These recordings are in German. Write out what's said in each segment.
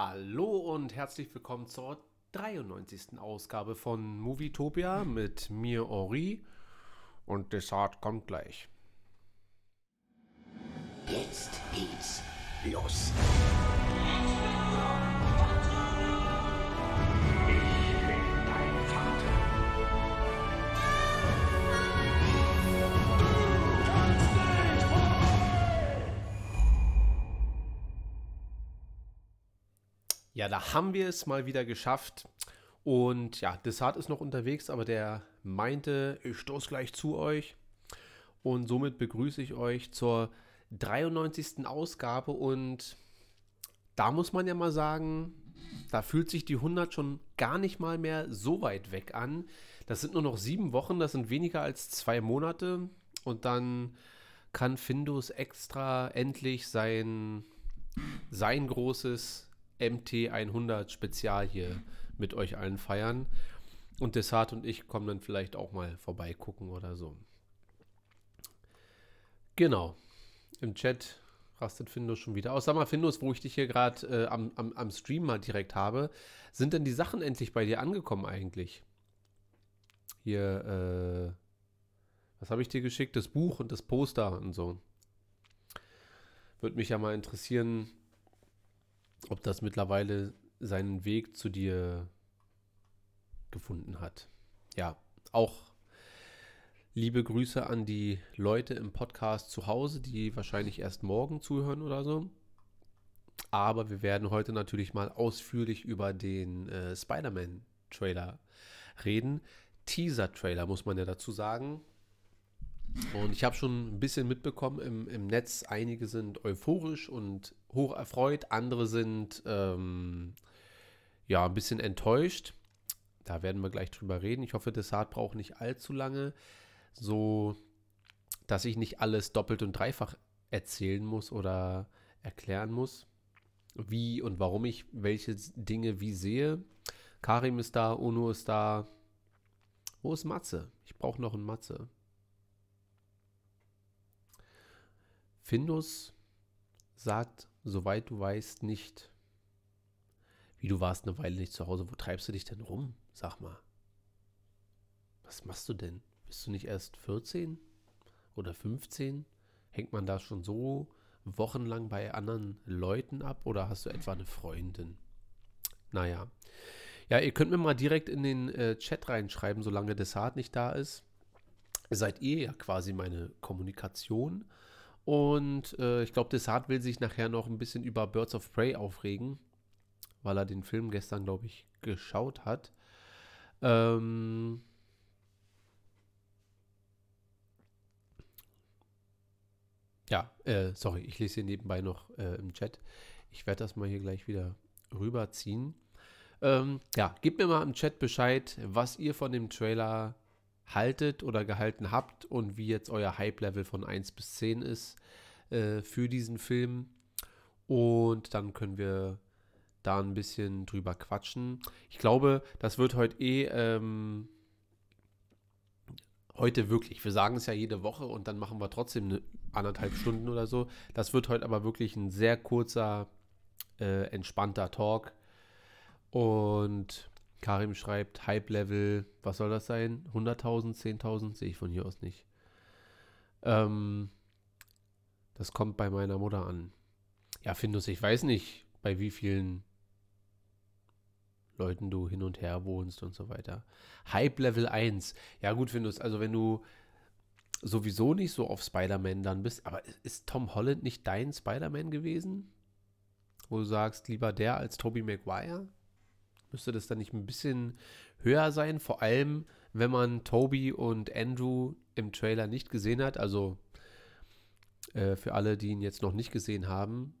Hallo und herzlich willkommen zur 93. Ausgabe von Movietopia mit mir Henri und Desart kommt gleich. Jetzt geht's los. Ja, da haben wir es mal wieder geschafft. Und ja, Desart ist noch unterwegs, aber der meinte, ich stoße gleich zu euch. Und somit begrüße ich euch zur 93. Ausgabe. Und da muss man ja mal sagen, da fühlt sich die 100 schon gar nicht mal mehr so weit weg an. Das sind nur noch sieben Wochen, das sind weniger als zwei Monate. Und dann kann Findus extra endlich sein, sein großes MT100 Spezial hier mit euch allen feiern. Und Desart und ich kommen dann vielleicht auch mal vorbeigucken oder so. Genau. Im Chat rastet Findus schon wieder aus. Sag mal, Findus, wo ich dich hier gerade äh, am, am, am Stream mal direkt habe, sind denn die Sachen endlich bei dir angekommen eigentlich? Hier, äh, was habe ich dir geschickt? Das Buch und das Poster und so. Würde mich ja mal interessieren, ob das mittlerweile seinen Weg zu dir gefunden hat. Ja, auch liebe Grüße an die Leute im Podcast zu Hause, die wahrscheinlich erst morgen zuhören oder so. Aber wir werden heute natürlich mal ausführlich über den äh, Spider-Man-Trailer reden. Teaser-Trailer muss man ja dazu sagen. Und ich habe schon ein bisschen mitbekommen im, im Netz, einige sind euphorisch und hoch erfreut, andere sind ähm, ja ein bisschen enttäuscht. Da werden wir gleich drüber reden. Ich hoffe, Desart braucht nicht allzu lange, so dass ich nicht alles doppelt und dreifach erzählen muss oder erklären muss, wie und warum ich welche Dinge wie sehe. Karim ist da, Uno ist da. Wo ist Matze? Ich brauche noch einen Matze. Findus sagt, soweit du weißt, nicht. Wie du warst eine Weile nicht zu Hause. Wo treibst du dich denn rum? Sag mal. Was machst du denn? Bist du nicht erst 14 oder 15? Hängt man da schon so wochenlang bei anderen Leuten ab oder hast du etwa eine Freundin? Naja. Ja, ihr könnt mir mal direkt in den äh, Chat reinschreiben, solange Desart nicht da ist. Seid ihr ja quasi meine Kommunikation. Und äh, ich glaube, Desart will sich nachher noch ein bisschen über Birds of Prey aufregen, weil er den Film gestern, glaube ich, geschaut hat. Ähm ja, äh, sorry, ich lese hier nebenbei noch äh, im Chat. Ich werde das mal hier gleich wieder rüberziehen. Ähm, ja, gebt mir mal im Chat Bescheid, was ihr von dem Trailer haltet oder gehalten habt und wie jetzt euer Hype-Level von 1 bis 10 ist äh, für diesen Film. Und dann können wir da ein bisschen drüber quatschen. Ich glaube, das wird heute eh ähm, heute wirklich. Wir sagen es ja jede Woche und dann machen wir trotzdem eine anderthalb Stunden oder so. Das wird heute aber wirklich ein sehr kurzer, äh, entspannter Talk. Und Karim schreibt, Hype-Level, was soll das sein? 100.000, 10.000? Sehe ich von hier aus nicht. Ähm, das kommt bei meiner Mutter an. Ja, Findus, ich weiß nicht, bei wie vielen Leuten du hin und her wohnst und so weiter. Hype-Level 1. Ja, gut, Findus, also wenn du sowieso nicht so auf Spider-Man dann bist, aber ist Tom Holland nicht dein Spider-Man gewesen? Wo du sagst, lieber der als Tobey Maguire? Müsste das dann nicht ein bisschen höher sein? Vor allem, wenn man Toby und Andrew im Trailer nicht gesehen hat. Also äh, für alle, die ihn jetzt noch nicht gesehen haben.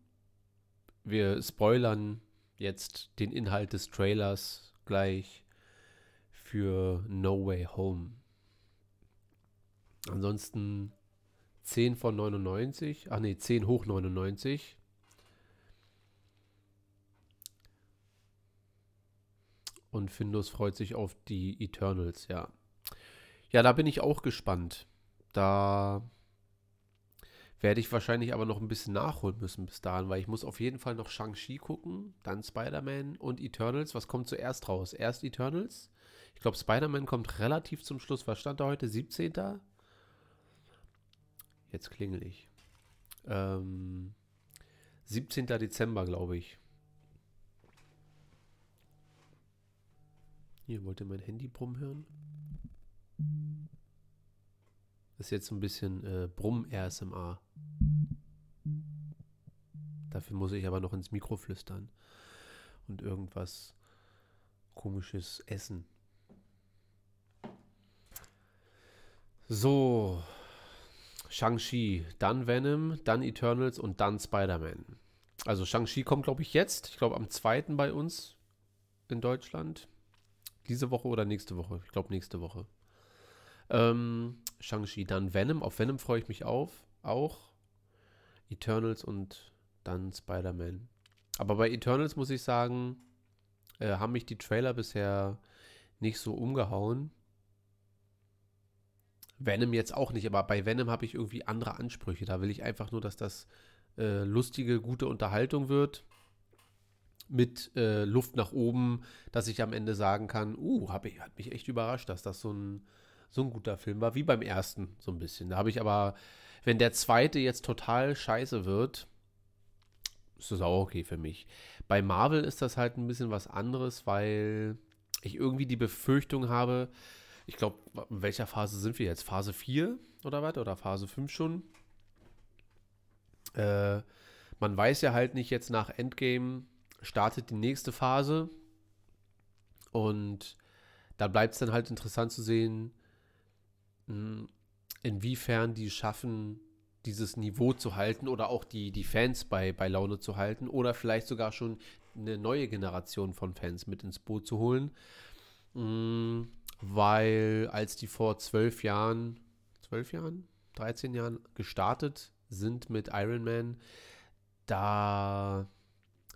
Wir spoilern jetzt den Inhalt des Trailers gleich für No Way Home. Ansonsten 10 von 99. Ach nee, 10 hoch 99. Und Findus freut sich auf die Eternals, ja. Ja, da bin ich auch gespannt. Da Werde ich wahrscheinlich aber noch ein bisschen nachholen müssen bis dahin, weil ich muss auf jeden Fall noch Shang-Chi gucken, dann Spider-Man und Eternals. Was kommt zuerst raus? Erst Eternals? Ich glaube, Spider-Man kommt relativ zum Schluss. Was stand da heute? 17. Jetzt klingel ich. Ähm, 17. Dezember, glaube ich. Hier, wollt ihr mein Handy brummen hören? Das ist jetzt so ein bisschen äh, Brumm-RSMA. Dafür muss ich aber noch ins Mikro flüstern und irgendwas komisches essen. So, Shang-Chi, dann Venom, dann Eternals und dann Spider-Man. Also Shang-Chi kommt, glaube ich, jetzt. Ich glaube, am 2. bei uns in Deutschland. Diese Woche oder nächste Woche? Ich glaube, nächste Woche. Ähm, Shang-Chi, dann Venom. Auf Venom freue ich mich auf. Auch. Eternals und dann Spider-Man. Aber bei Eternals muss ich sagen, äh, haben mich die Trailer bisher nicht so umgehauen. Venom jetzt auch nicht, aber bei Venom habe ich irgendwie andere Ansprüche. Da will ich einfach nur, dass das äh, lustige, gute Unterhaltung wird. Mit äh, Luft nach oben, dass ich am Ende sagen kann, uh, hab ich, hat mich echt überrascht, dass das so ein, so ein guter Film war, wie beim ersten, so ein bisschen. Da habe ich aber, wenn der zweite jetzt total scheiße wird, ist das auch okay für mich. Bei Marvel ist das halt ein bisschen was anderes, weil ich irgendwie die Befürchtung habe, ich glaube, in welcher Phase sind wir jetzt? Phase 4 oder was? Oder Phase 5 schon? Äh, man weiß ja halt nicht jetzt nach Endgame startet die nächste Phase und da bleibt es dann halt interessant zu sehen, hm, inwiefern die schaffen, dieses Niveau zu halten oder auch die, die Fans bei, bei Laune zu halten oder vielleicht sogar schon eine neue Generation von Fans mit ins Boot zu holen. Hm, weil als die vor zwölf Jahren, zwölf Jahren, 13 Jahren gestartet sind mit Iron Man, da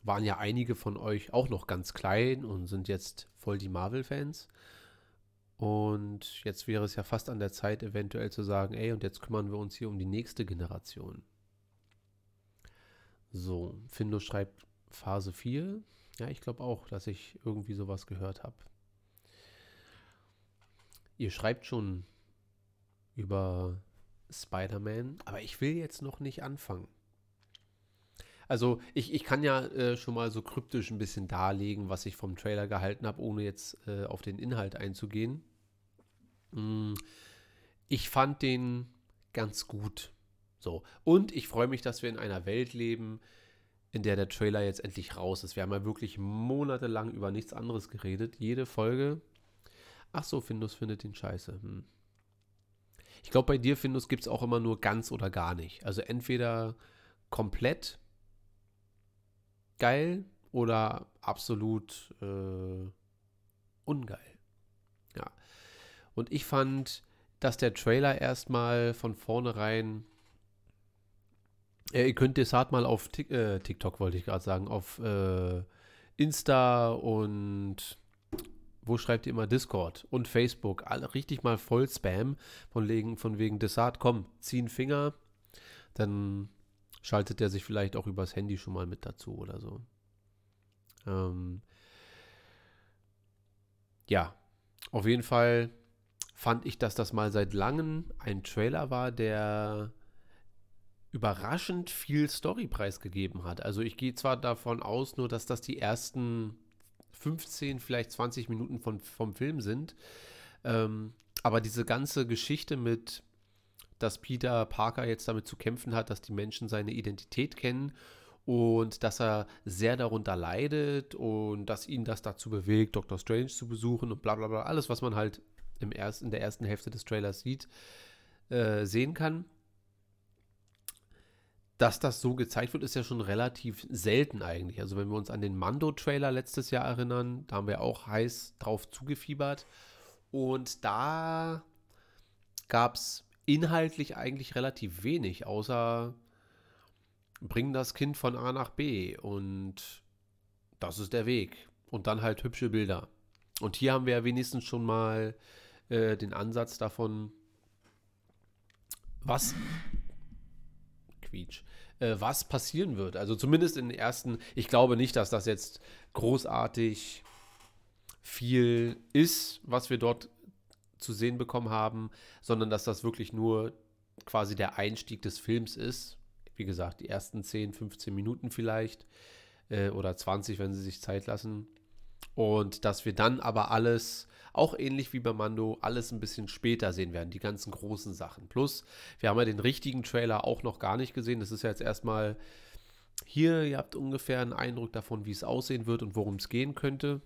waren ja einige von euch auch noch ganz klein und sind jetzt voll die Marvel-Fans. Und jetzt wäre es ja fast an der Zeit, eventuell zu sagen, ey, und jetzt kümmern wir uns hier um die nächste Generation. So, Findo schreibt Phase 4. Ja, ich glaube auch, dass ich irgendwie sowas gehört habe. Ihr schreibt schon über Spider-Man, aber ich will jetzt noch nicht anfangen. Also ich, ich kann ja äh, schon mal so kryptisch ein bisschen darlegen, was ich vom Trailer gehalten habe, ohne jetzt äh, auf den Inhalt einzugehen. Mm, ich fand den ganz gut. So. Und ich freue mich, dass wir in einer Welt leben, in der der Trailer jetzt endlich raus ist. Wir haben ja wirklich monatelang über nichts anderes geredet. Jede Folge Ach so, Findus findet ihn scheiße. Hm. Ich glaube, bei dir, Findus, gibt es auch immer nur ganz oder gar nicht. Also entweder komplett geil oder absolut äh, ungeil. Ja. Und ich fand, dass der Trailer erstmal von vornherein. Äh, ihr könnt Desart mal auf Tik äh, TikTok, wollte ich gerade sagen, auf äh, Insta und wo schreibt ihr immer Discord und Facebook? Alle richtig mal voll Spam von wegen, von wegen Desart, komm, zieh einen Finger, dann schaltet er sich vielleicht auch übers Handy schon mal mit dazu oder so. Ähm, ja, auf jeden Fall fand ich, dass das mal seit langem ein Trailer war, der überraschend viel Storypreis gegeben hat. Also ich gehe zwar davon aus, nur dass das die ersten 15, vielleicht 20 Minuten von, vom Film sind. Ähm, aber diese ganze Geschichte mit, dass Peter Parker jetzt damit zu kämpfen hat, dass die Menschen seine Identität kennen und dass er sehr darunter leidet und dass ihn das dazu bewegt, Doctor Strange zu besuchen und bla bla bla, alles, was man halt im erst, in der ersten Hälfte des Trailers sieht, äh, sehen kann dass das so gezeigt wird, ist ja schon relativ selten eigentlich. Also wenn wir uns an den Mando-Trailer letztes Jahr erinnern, da haben wir auch heiß drauf zugefiebert. Und da gab es inhaltlich eigentlich relativ wenig, außer bringen das Kind von A nach B und das ist der Weg. Und dann halt hübsche Bilder. Und hier haben wir ja wenigstens schon mal äh, den Ansatz davon, was Quietsch, äh, was passieren wird. Also zumindest in den ersten, ich glaube nicht, dass das jetzt großartig viel ist, was wir dort zu sehen bekommen haben, sondern dass das wirklich nur quasi der Einstieg des Films ist. Wie gesagt, die ersten 10, 15 Minuten vielleicht äh, oder 20, wenn sie sich Zeit lassen. Und dass wir dann aber alles, auch ähnlich wie bei Mando, alles ein bisschen später sehen werden, die ganzen großen Sachen. Plus, wir haben ja den richtigen Trailer auch noch gar nicht gesehen. Das ist ja jetzt erstmal hier, ihr habt ungefähr einen Eindruck davon, wie es aussehen wird und worum es gehen könnte.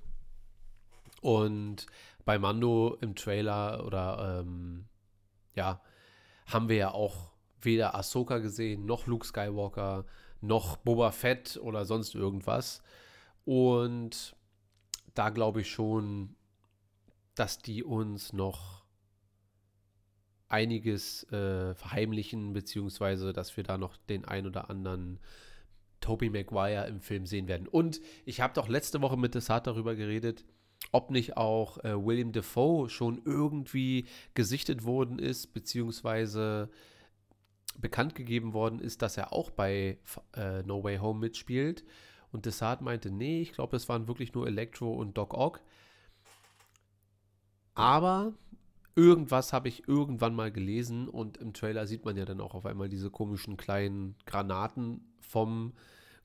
Und bei Mando im Trailer oder ähm, ja, haben wir ja auch weder Ahsoka gesehen, noch Luke Skywalker, noch Boba Fett oder sonst irgendwas. Und da glaube ich schon, dass die uns noch einiges äh, verheimlichen, beziehungsweise dass wir da noch den ein oder anderen Tobey Maguire im Film sehen werden. Und ich habe doch letzte Woche mit Desart darüber geredet, ob nicht auch äh, William Defoe schon irgendwie gesichtet worden ist, beziehungsweise bekannt gegeben worden ist, dass er auch bei äh, No Way Home mitspielt. Und Desart meinte, nee, ich glaube, es waren wirklich nur Electro und Doc Ock. Aber irgendwas habe ich irgendwann mal gelesen und im Trailer sieht man ja dann auch auf einmal diese komischen kleinen Granaten vom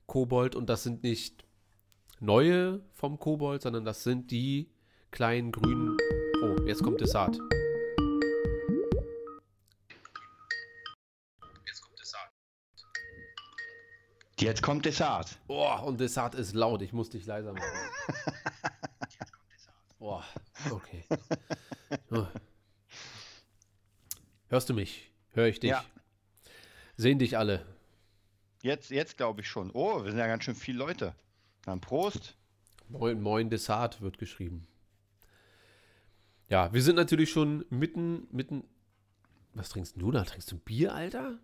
Kobold und das sind nicht neue vom Kobold, sondern das sind die kleinen grünen. Oh, jetzt kommt Desart. Jetzt kommt Desart. Oh, und Desart ist laut. Ich muss dich leiser machen. oh, okay. Oh. Hörst du mich? Hör ich dich? Ja. Sehen dich alle? Jetzt, jetzt glaube ich schon. Oh, wir sind ja ganz schön viele Leute. Dann Prost. Moin, moin Desart wird geschrieben. Ja, wir sind natürlich schon mitten, mitten. Was trinkst du da? Trinkst du Bier, Alter?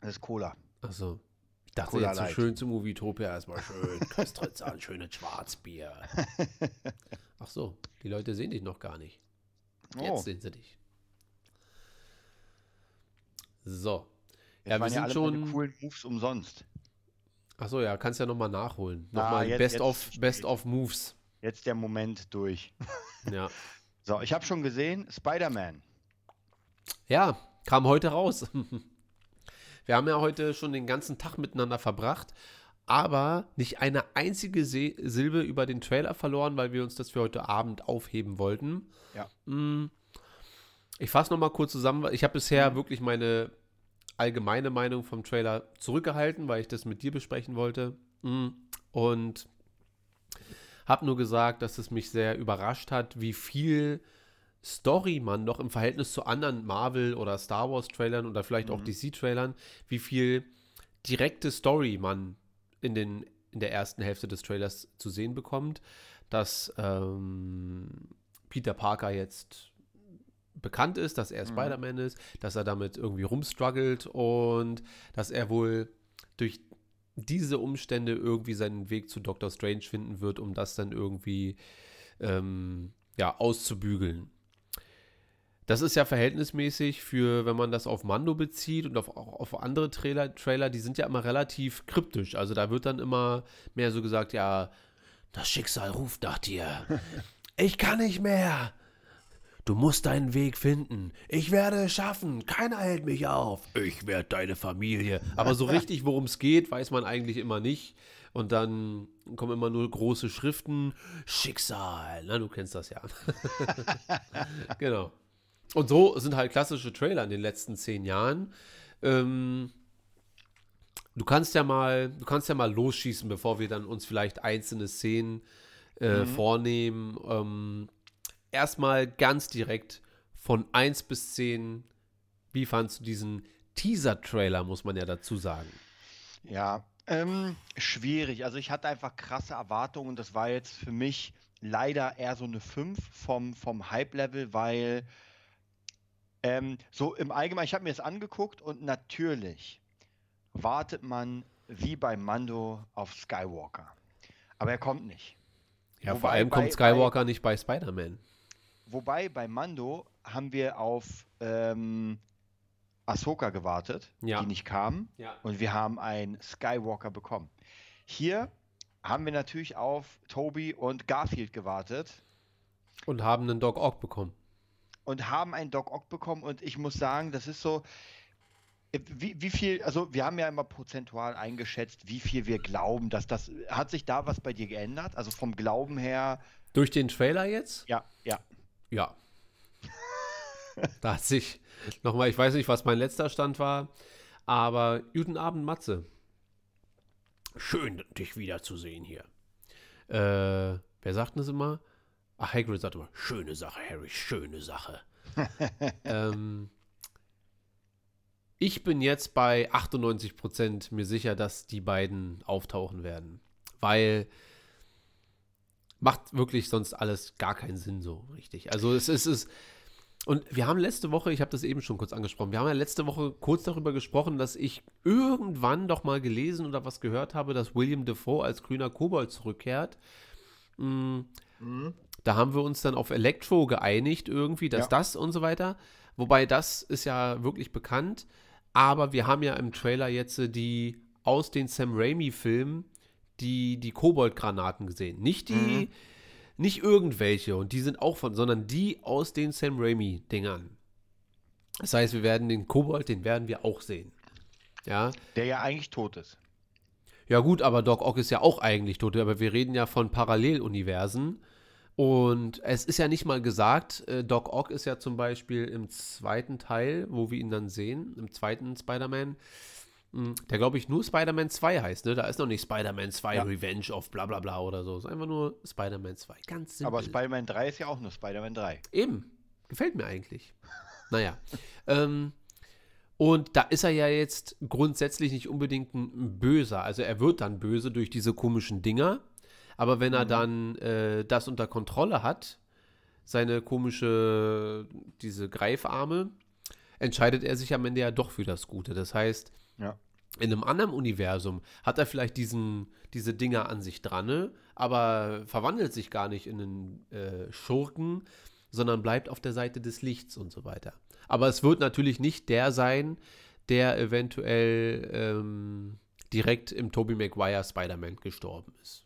Das ist Cola. Achso. Ich dachte Cola jetzt so Light. schön zum Movietopia erstmal schön. Köstritzer, ein schönes Schwarzbier. Ach so, die Leute sehen dich noch gar nicht. Jetzt Oh, sehen sie dich. So. jetzt Ja, wir waren ja sind alle schon. coolen Moves umsonst. Achso, ja, kannst ja nochmal nachholen. Na, Nochmal jetzt- Best jetzt of Best of Moves. Jetzt der Moment durch. Ja. So, ich habe schon gesehen, Spider-Man. Ja, kam heute raus. Wir haben ja heute schon den ganzen Tag miteinander verbracht, aber nicht eine einzige Se Silbe über den Trailer verloren, weil wir uns das für heute Abend aufheben wollten. Ja. Mm, Ich fasse nochmal kurz zusammen. Ich habe bisher wirklich meine allgemeine Meinung vom Trailer zurückgehalten, weil ich das mit dir besprechen wollte. Mm, Und habe nur gesagt, dass es mich sehr überrascht hat, wie viel Story man noch im Verhältnis zu anderen Marvel- oder Star Wars-Trailern oder vielleicht auch DC-Trailern, wie viel direkte Story man in, den, in der ersten Hälfte des Trailers zu sehen bekommt. Dass ähm, Peter Parker jetzt bekannt ist, dass er Spider-Man ist, dass er damit irgendwie rumstruggelt und dass er wohl durch diese Umstände irgendwie seinen Weg zu Doctor Strange finden wird, um das dann irgendwie ähm, ja, auszubügeln. Das ist ja verhältnismäßig für, wenn man das auf Mando bezieht und auf, auch auf andere Trailer, Trailer, die sind ja immer relativ kryptisch. Also da wird dann immer mehr so gesagt, ja, das Schicksal ruft nach dir. Ich kann nicht mehr. Du musst deinen Weg finden. Ich werde es schaffen. Keiner hält mich auf. Ich werde deine Familie. Aber so richtig, worum es geht, weiß man eigentlich immer nicht. Und dann kommen immer nur große Schriften. Schicksal. Na, du kennst das ja. genau. Und so sind halt klassische Trailer in den letzten zehn Jahren. Ähm, du kannst ja mal, du kannst ja mal losschießen, bevor wir dann uns vielleicht einzelne Szenen äh, vornehmen. Ähm, erstmal ganz direkt von 1 bis 10, wie fandst du diesen Teaser-Trailer, muss man ja dazu sagen. Ja, ähm, schwierig. Also ich hatte einfach krasse Erwartungen und das war jetzt für mich leider eher so eine 5 vom, vom Hype-Level, weil ähm, so im Allgemeinen, ich habe mir das angeguckt und natürlich wartet man wie bei Mando auf Skywalker. Aber er kommt nicht. Ja, vor Wobei allem bei- kommt Skywalker nicht bei Spider-Man. Wobei bei Mando haben wir auf ähm, Ahsoka gewartet, Ja. die nicht kam. Ja. Und wir haben einen Skywalker bekommen. Hier haben wir natürlich auf Toby und Garfield gewartet Und haben einen Dog Ock bekommen. und haben einen Doc Ock bekommen. Und ich muss sagen, das ist so. äh, Wie, wie viel, also wir haben ja immer prozentual eingeschätzt, wie viel wir glauben, dass das. Hat sich da was bei dir geändert? Also vom Glauben her, Durch den Trailer jetzt? ja, ja. Ja. da hat sich nochmal, ich weiß nicht, was mein letzter Stand war, aber guten Abend, Matze. Schön, dich wiederzusehen hier. Äh, wer sagt denn das immer? Ach, Hagrid sagt immer, schöne Sache, Harry, schöne Sache. ähm, ich bin jetzt bei 98% mir sicher, dass die beiden auftauchen werden. Weil macht wirklich sonst alles gar keinen Sinn so richtig. Also es ist, es und wir haben letzte Woche, ich habe das eben schon kurz angesprochen, wir haben ja letzte Woche kurz darüber gesprochen, dass ich irgendwann doch mal gelesen oder was gehört habe, dass William Defoe als grüner Kobold zurückkehrt. Mm, Da haben wir uns dann auf Electro geeinigt irgendwie, dass Ja. das und so weiter. Wobei das ist ja wirklich bekannt. Aber wir haben ja im Trailer jetzt äh, die aus den Sam Raimi-Filmen die, die Kobold-Granaten gesehen. Nicht die, nicht irgendwelche und die sind auch von, sondern die aus den Sam Raimi-Dingern. Das heißt, wir werden den Kobold, den werden wir auch sehen. Ja. Der ja eigentlich tot ist. Ja, gut, aber Doc Ock ist ja auch eigentlich tot, aber wir reden ja von Paralleluniversen. Und es ist ja nicht mal gesagt, äh, Doc Ock ist ja zum Beispiel im zweiten Teil, wo wir ihn dann sehen, im zweiten Spider-Man, der glaube ich nur Spider-Man 2 heißt, ne? Da ist noch nicht Spider-Man 2 Ja. Revenge of bla bla bla oder so. Es ist einfach nur Spider-Man 2. Ganz simpel. Aber Spider-Man 3 ist ja auch nur Spider-Man 3. Eben. Gefällt mir eigentlich. Naja. ähm, und da ist er ja jetzt grundsätzlich nicht unbedingt ein Böser. Also er wird dann böse durch diese komischen Dinger. Aber wenn er dann äh, das unter Kontrolle hat, seine komische, diese Greifarme, entscheidet er sich am Ende ja doch für das Gute. Das heißt, Ja. in einem anderen Universum hat er vielleicht diesen, diese Dinger an sich dran, ne? aber verwandelt sich gar nicht in einen äh, Schurken, sondern bleibt auf der Seite des Lichts und so weiter. Aber es wird natürlich nicht der sein, der eventuell ähm, direkt im Tobey Maguire Spider-Man gestorben ist.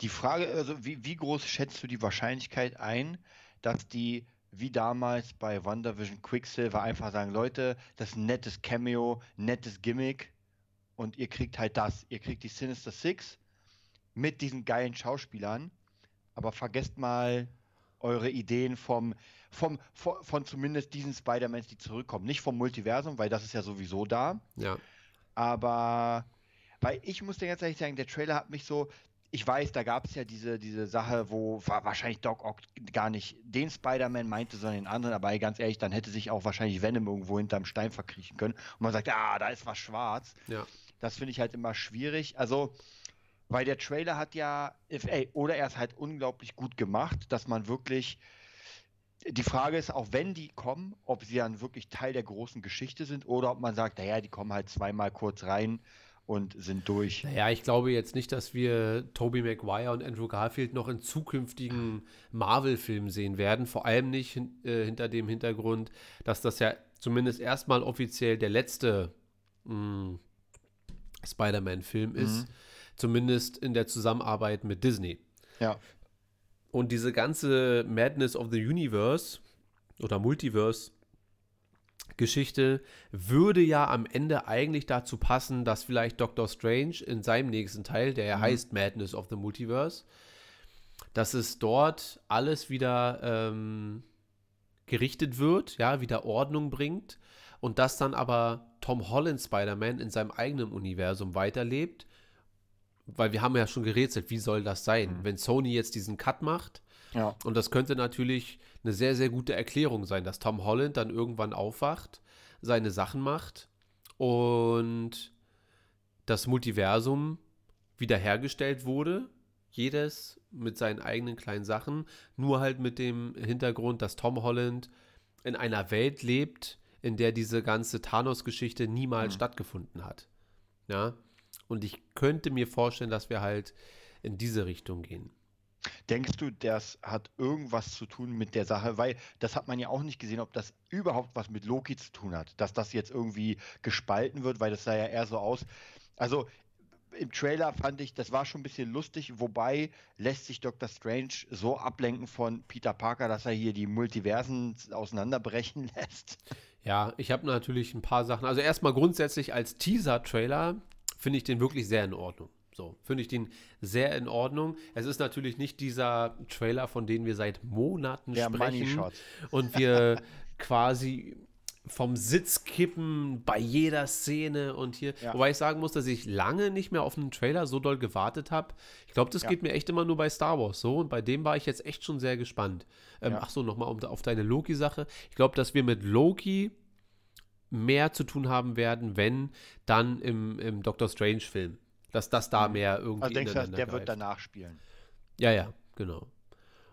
Die Frage, also wie, wie groß schätzt du die Wahrscheinlichkeit ein, dass die, wie damals bei WandaVision Quicksilver, einfach sagen, Leute, das ist ein nettes Cameo, nettes Gimmick und ihr kriegt halt das. Ihr kriegt die Sinister Six mit diesen geilen Schauspielern, aber vergesst mal eure Ideen vom, vom, von, von zumindest diesen Spider-Mans, die zurückkommen. Nicht vom Multiversum, weil das ist ja sowieso da. Ja. Aber, weil ich muss dir ganz ehrlich sagen, der Trailer hat mich so, ich weiß, da gab es ja diese, diese Sache, wo wa- wahrscheinlich Doc Ock gar nicht den Spider-Man meinte, sondern den anderen, aber ganz ehrlich, dann hätte sich auch wahrscheinlich Venom irgendwo hinterm Stein verkriechen können und man sagt, ah, da ist was schwarz. Ja. Das finde ich halt immer schwierig. Also, weil der Trailer hat ja, ey, oder er ist halt unglaublich gut gemacht, dass man wirklich. Die Frage ist, auch wenn die kommen, ob sie dann wirklich Teil der großen Geschichte sind oder ob man sagt, naja, die kommen halt zweimal kurz rein und sind durch. Naja, ich glaube jetzt nicht, dass wir Tobey Maguire und Andrew Garfield noch in zukünftigen Marvel-Filmen sehen werden. Vor allem nicht hin, äh, hinter dem Hintergrund, dass das ja zumindest erstmal offiziell der letzte mh, Spider-Man-Film ist. Zumindest in der Zusammenarbeit mit Disney. Ja. Und diese ganze Madness of the Universe oder Multiverse Geschichte würde ja am Ende eigentlich dazu passen, dass vielleicht Doctor Strange in seinem nächsten Teil, der ja heißt Madness of the Multiverse, dass es dort alles wieder ähm, gerichtet wird, ja, wieder Ordnung bringt und dass dann aber Tom Holland Spider-Man in seinem eigenen Universum weiterlebt, weil wir haben ja schon gerätselt, wie soll das sein, wenn Sony jetzt diesen Cut macht? Ja. und das könnte natürlich eine sehr, sehr gute Erklärung sein, dass Tom Holland dann irgendwann aufwacht, seine Sachen macht und das Multiversum wiederhergestellt wurde. Jedes mit seinen eigenen kleinen Sachen, nur halt mit dem Hintergrund, dass Tom Holland in einer Welt lebt, in der diese ganze Thanos-Geschichte niemals stattgefunden hat. Ja. Und ich könnte mir vorstellen, dass wir halt in diese Richtung gehen. Denkst du, das hat irgendwas zu tun mit der Sache? Weil das hat man ja auch nicht gesehen, ob das überhaupt was mit Loki zu tun hat. Dass das jetzt irgendwie gespalten wird, weil das sah ja eher so aus. Also im Trailer fand ich, das war schon ein bisschen lustig, wobei lässt sich Dr. Strange so ablenken von Peter Parker, dass er hier die Multiversen auseinanderbrechen lässt. Ja, ich habe natürlich ein paar Sachen. Also erstmal grundsätzlich als Teaser-Trailer finde ich den wirklich sehr in Ordnung. So, finde ich den sehr in Ordnung. Es ist natürlich nicht dieser Trailer, von dem wir seit Monaten Der sprechen und wir quasi vom Sitz kippen bei jeder Szene und hier. Ja. Wobei ich sagen muss, dass ich lange nicht mehr auf einen Trailer so doll gewartet habe. Ich glaube, das Ja. geht mir echt immer nur bei Star Wars so und bei dem war ich jetzt echt schon sehr gespannt. Ähm, Ja. Ach so, nochmal um, auf deine Loki-Sache. Ich glaube, dass wir mit Loki mehr zu tun haben werden, wenn dann im, im Doctor Strange-Film. Dass das da mehr irgendwie Also denkst du, der wird greift. danach spielen? Ja, ja, genau.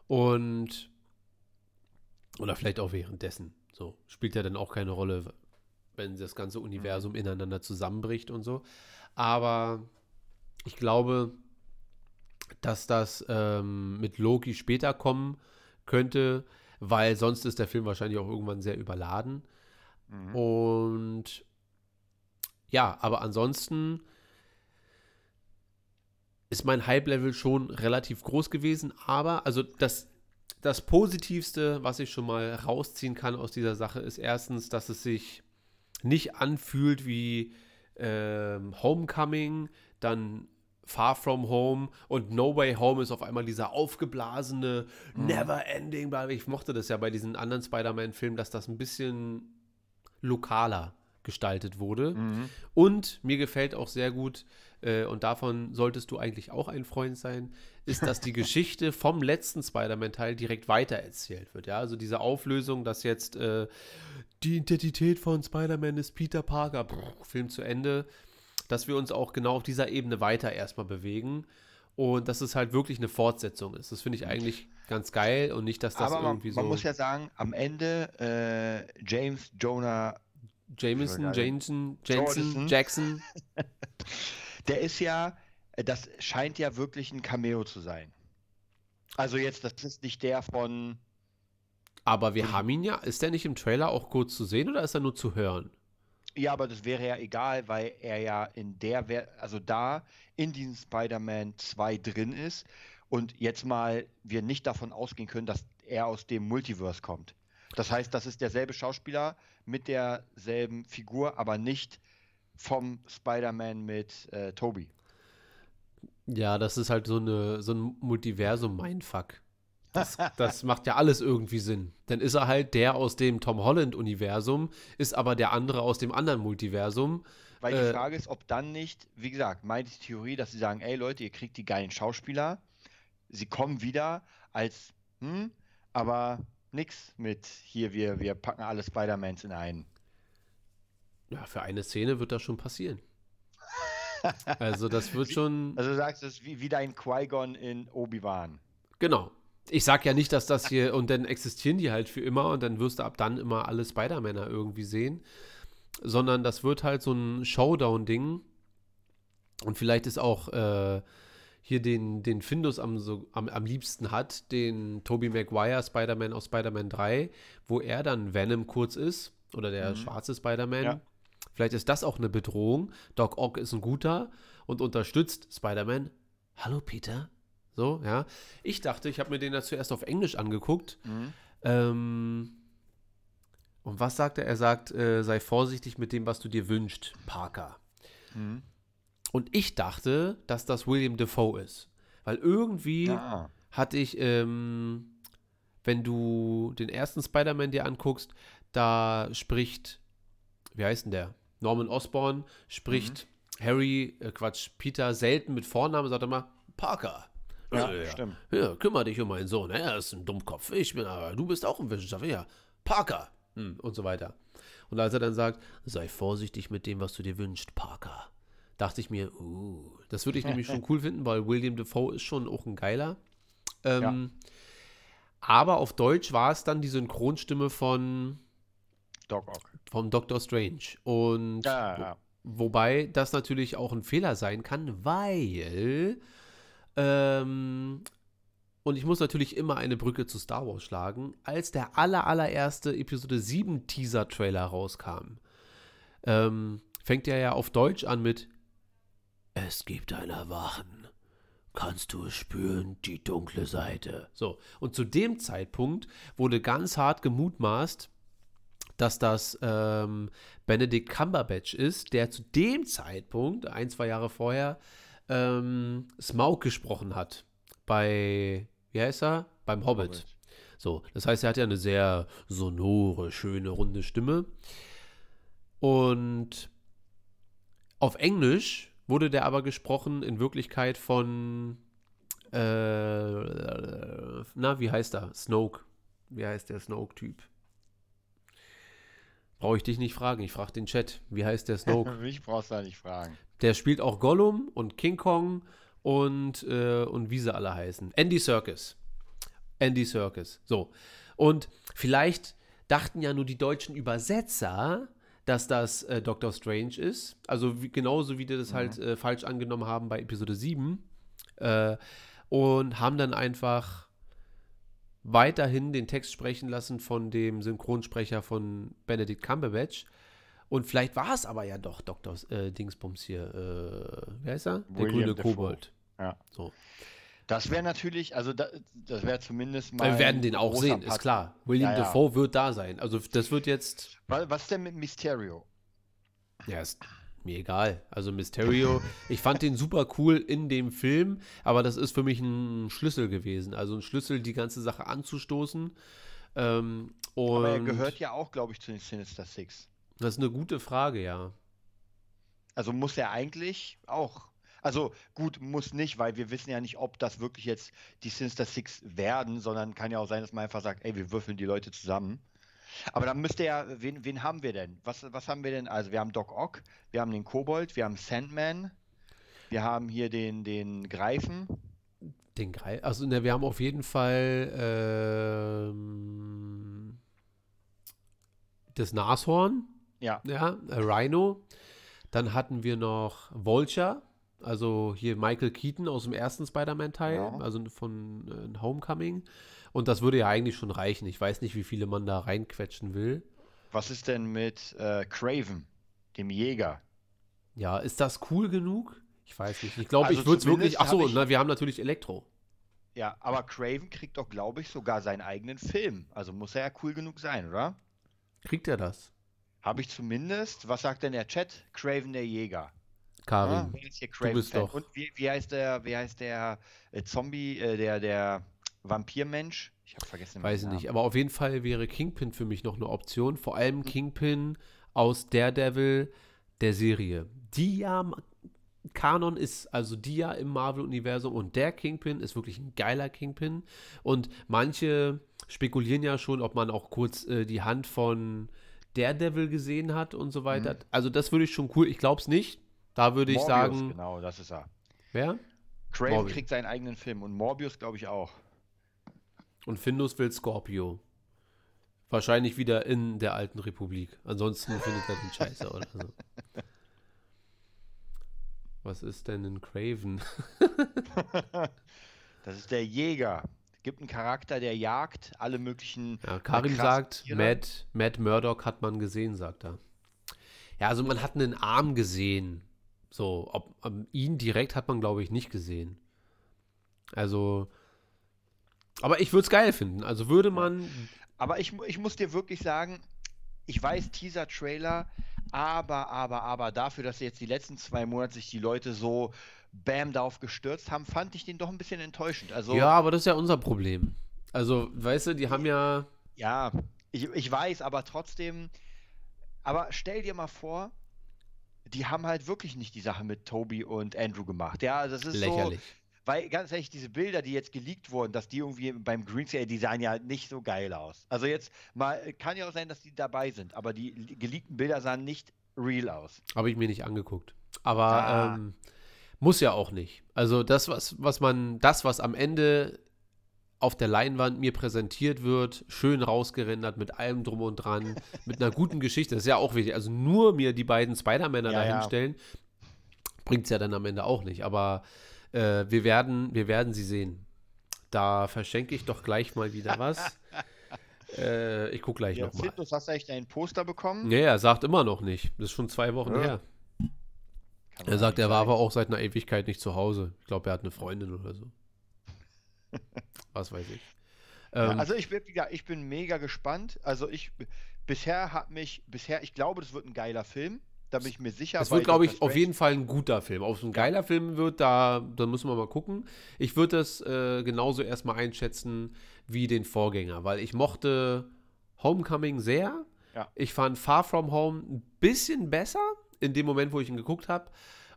Und oder vielleicht auch währenddessen. So spielt ja dann auch keine Rolle, wenn das ganze Universum ineinander zusammenbricht und so. Aber ich glaube, dass das ähm, mit Loki später kommen könnte, weil sonst ist der Film wahrscheinlich auch irgendwann sehr überladen. Mhm. Und ja, aber ansonsten ist mein Hype-Level schon relativ groß gewesen. Aber, also das, das Positivste, was ich schon mal rausziehen kann aus dieser Sache, ist erstens, dass es sich nicht anfühlt wie ähm, Homecoming, dann Far From Home und No Way Home ist auf einmal dieser aufgeblasene, never ending. Ich mochte das ja bei diesen anderen Spider-Man-Filmen, dass das ein bisschen lokaler gestaltet wurde. Und mir gefällt auch sehr gut, äh, und davon solltest du eigentlich auch ein Freund sein, ist, dass die Geschichte vom letzten Spider-Man-Teil direkt weitererzählt wird. Ja, also diese Auflösung, dass jetzt äh, die Identität von Spider-Man ist Peter Parker, brr, Film zu Ende, dass wir uns auch genau auf dieser Ebene weiter erstmal bewegen. Und dass es halt wirklich eine Fortsetzung ist. Das finde ich eigentlich ganz geil und nicht, dass das Aber man, irgendwie so. man muss ja sagen, am Ende äh, James Jonah, Jameson. Jameson, Jordison. Jackson. der ist ja, das scheint ja wirklich ein Cameo zu sein. Also jetzt, das ist nicht der von, Aber wir haben ihn ja. Ist der nicht im Trailer auch kurz zu sehen oder ist er nur zu hören? ja, aber das wäre ja egal, weil er ja in der, also da in diesem Spider-Man 2 drin ist und jetzt mal wir nicht davon ausgehen können, dass er aus dem Multiverse kommt. Das heißt, das ist derselbe Schauspieler mit derselben Figur, aber nicht vom Spider-Man mit äh, Toby. Ja, das ist halt so, eine, so ein Multiversum-Mindfuck. Das, das macht ja alles irgendwie Sinn. Dann ist er halt der aus dem Tom Holland-Universum, ist aber der andere aus dem anderen Multiversum. Weil Äh, die Frage ist, ob dann nicht, wie gesagt, meine Theorie, dass sie sagen, ey Leute, ihr kriegt die geilen Schauspieler, sie kommen wieder als, hm, aber nix mit hier, wir, wir packen alle Spider-Mans in einen. Ja, für eine Szene wird das schon passieren. Also, das wird schon. Also du sagst, es ist wie, wie dein Qui-Gon in Obi-Wan. Genau. Ich sag ja nicht, dass das hier. Und dann existieren die halt für immer und dann wirst du ab dann immer alle Spider-Männer irgendwie sehen. Sondern das wird halt so ein Showdown-Ding. Und vielleicht ist auch äh, hier den, den Findus am, so, am, am liebsten hat, den Tobey Maguire, Spider-Man aus Spider-Man 3, wo er dann Venom kurz ist. Oder der schwarze Spider-Man. Ja. Vielleicht ist das auch eine Bedrohung. Doc Ock ist ein guter und unterstützt Spider-Man. Hallo Peter. So, ja. Ich dachte, ich habe mir den ja zuerst auf Englisch angeguckt. Ähm, und was sagt er? Er sagt, äh, sei vorsichtig mit dem, was du dir wünschst, Parker. Und ich dachte, dass das William Defoe ist. Weil irgendwie Ah. hatte ich, ähm, wenn du den ersten Spider-Man dir anguckst, da spricht, wie heißt denn der? Norman Osborn spricht Harry, äh, Quatsch, Peter selten mit Vornamen, sagt er mal, Parker. Ja, Äh, stimmt. Ja, kümmere dich um meinen Sohn. Er ist ein Dummkopf. Ich bin aber, du bist auch ein Wissenschaftler. Ja, Parker. Hm, und so weiter. Und als er dann sagt, sei vorsichtig mit dem, was du dir wünschst, Parker, dachte ich mir, uh, das würde ich nämlich schon cool finden, weil William Defoe ist schon auch ein geiler. Ähm, Aber auf Deutsch war es dann die Synchronstimme von Doc Ock. vom Doctor Strange. Und Ja, ja. Wobei das natürlich auch ein Fehler sein kann, weil ähm, und ich muss natürlich immer eine Brücke zu Star Wars schlagen, als der aller, allererste Episode 7 Teaser-Trailer rauskam, ähm, fängt er ja auf Deutsch an mit Es gibt ein Erwachen. Kannst du spüren, die dunkle Seite. So, und zu dem Zeitpunkt wurde ganz hart gemutmaßt, dass das ähm, Benedict Cumberbatch ist, der zu dem Zeitpunkt, ein, zwei Jahre vorher, ähm, Smaug gesprochen hat. Bei, wie heißt er? Beim Hobbit. Hobbit. So, das heißt, er hat ja eine sehr sonore, schöne, runde Stimme. Und auf Englisch wurde der aber gesprochen in Wirklichkeit von, äh, na, wie heißt er? Snoke. Wie heißt der Snoke-Typ? Brauche ich dich nicht fragen, ich frage den Chat. Wie heißt der Snoke? Mich brauchst du da nicht fragen. Der spielt auch Gollum und King Kong und, äh, und wie sie alle heißen. Andy Serkis. Andy Serkis. So. Und vielleicht dachten ja nur die deutschen Übersetzer, dass das äh, Doctor Strange ist. Also wie, genauso wie die das halt äh, falsch angenommen haben bei Episode 7. Äh, und haben dann einfach weiterhin den Text sprechen lassen von dem Synchronsprecher von Benedict Cumberbatch. Und vielleicht war es aber ja doch Dr. Äh, Dingsbums hier. Äh, wer ist er? Der William grüne Dafoe. Kobold. Ja. So. Das wäre natürlich, also da, das wäre zumindest mal. Wir werden den auch sehen, ist Part. klar. William Ja, ja. Dafoe wird da sein. Also das wird jetzt, Wa- Was denn mit Mysterio? ja, ist mir egal. Also Mysterio, ich fand den super cool in dem Film, aber das ist für mich ein Schlüssel gewesen. Also ein Schlüssel, die ganze Sache anzustoßen. Ähm, Aber er gehört ja auch, glaube ich, zu den Sinister Six. Das ist eine gute Frage, ja. Also muss er eigentlich auch. Also gut, muss nicht, weil wir wissen ja nicht, ob das wirklich jetzt die Sinister Six werden, sondern kann ja auch sein, dass man einfach sagt, ey, wir würfeln die Leute zusammen. Aber dann müsste ja, wen, wen haben wir denn? Was, was haben wir denn? Also wir haben Doc Ock, wir haben den Kobold, wir haben Sandman, wir haben hier den, den Greifen. Den Greif. Also, ne, wir haben auf jeden Fall ähm, das Nashorn, Ja, ja, äh, Rhino. Dann hatten wir noch Vulture, also hier Michael Keaton aus dem ersten Spider-Man-Teil, Ja. also von äh, Homecoming. Und das würde ja eigentlich schon reichen. Ich weiß nicht, wie viele man da reinquetschen will. was ist denn mit äh, Craven, dem Jäger? Ja, ist das cool genug? Ich weiß nicht. Ich glaube, Also ich würde es wirklich. Achso, ich- na, wir haben natürlich Elektro. Ja, aber Craven kriegt doch, glaube ich, sogar seinen eigenen Film. Also muss er ja cool genug sein, oder? Kriegt er das? Habe ich zumindest. Was sagt denn der Chat? Craven der Jäger. Karin. hier Craven bist Fan? doch- Und wie, wie heißt der, wie heißt der äh, Zombie, äh, der, der Vampirmensch? Ich habe vergessen. Weiß ich nicht. Aber auf jeden Fall wäre Kingpin für mich noch eine Option. Vor allem Kingpin aus Daredevil der Serie. Die ja Kanon ist, also die ja im Marvel-Universum und der Kingpin ist wirklich ein geiler Kingpin. Und manche spekulieren ja schon, ob man auch kurz äh, die Hand von Daredevil gesehen hat und so weiter. Also das würde ich schon cool. Ich glaube es nicht. Da würde ich. Morbius, sagen, Genau, das ist er. wer? Craven kriegt seinen eigenen Film und Morbius, glaube ich, auch. Und Findus will Scorpio. Wahrscheinlich wieder in der alten Republik. Ansonsten findet er den Scheiße oder so. Was ist denn ein Craven? Das ist der Jäger. Gibt einen Charakter, der jagt alle möglichen. Ja, Karim sagt, Tiere. Matt, Matt Murdock hat man gesehen, sagt er. Ja, also man hat einen Arm gesehen. So, ob ähm, ihn direkt hat man, glaube ich, nicht gesehen. Also, aber ich würde es geil finden. Also würde man, Aber ich, ich muss dir wirklich sagen, ich weiß, Teaser-Trailer, aber, aber, aber dafür, dass jetzt die letzten zwei Monate sich die Leute so bam darauf gestürzt haben, fand ich den doch ein bisschen enttäuschend. Also, ja, aber das ist ja unser Problem. Also, weißt du, die haben ja, ja, ich, ich weiß, aber trotzdem, aber stell dir mal vor, die haben halt wirklich nicht die Sache mit Toby und Andrew gemacht. Ja, also das ist lächerlich. so, weil ganz ehrlich, diese Bilder, die jetzt geleakt wurden, dass die irgendwie beim Greenscale, die sahen ja nicht so geil aus. Also jetzt mal, kann ja auch sein, dass die dabei sind, aber die geleakten Bilder sahen nicht real aus. Habe ich mir nicht angeguckt. Aber Ah. ähm, muss ja auch nicht. Also das, was, was man, das, was am Ende auf der Leinwand mir präsentiert wird, schön rausgerendert mit allem drum und dran, mit einer guten Geschichte, das ist ja auch wichtig. Also nur mir die beiden Spider-Männer Ja, ja. dahinstellen, bringt es ja dann am Ende auch nicht. Aber äh, wir, werden, wir werden sie sehen. Da verschenke ich doch gleich mal wieder was. äh, ich gucke gleich Ja, nochmal. Hast du eigentlich dein Poster bekommen? Nee, er sagt immer noch nicht. Das ist schon zwei Wochen Ja. her. Kann Er sagt, er war sein. aber auch seit einer Ewigkeit nicht zu Hause. Ich glaube, er hat eine Freundin oder so. Was weiß ich. Ähm, also ich bin, ja, ich bin mega gespannt. Also ich bisher hat mich, bisher, ich glaube, das wird ein geiler Film. Da bin ich mir sicher. es wird, glaube ich, auf jeden Fall ein guter Film. Ob es ein geiler Film wird, da, da müssen wir mal gucken. Ich würde das äh, genauso erstmal einschätzen wie den Vorgänger, weil ich mochte Homecoming sehr. Ja. Ich fand Far From Home ein bisschen besser in dem Moment, wo ich ihn geguckt habe.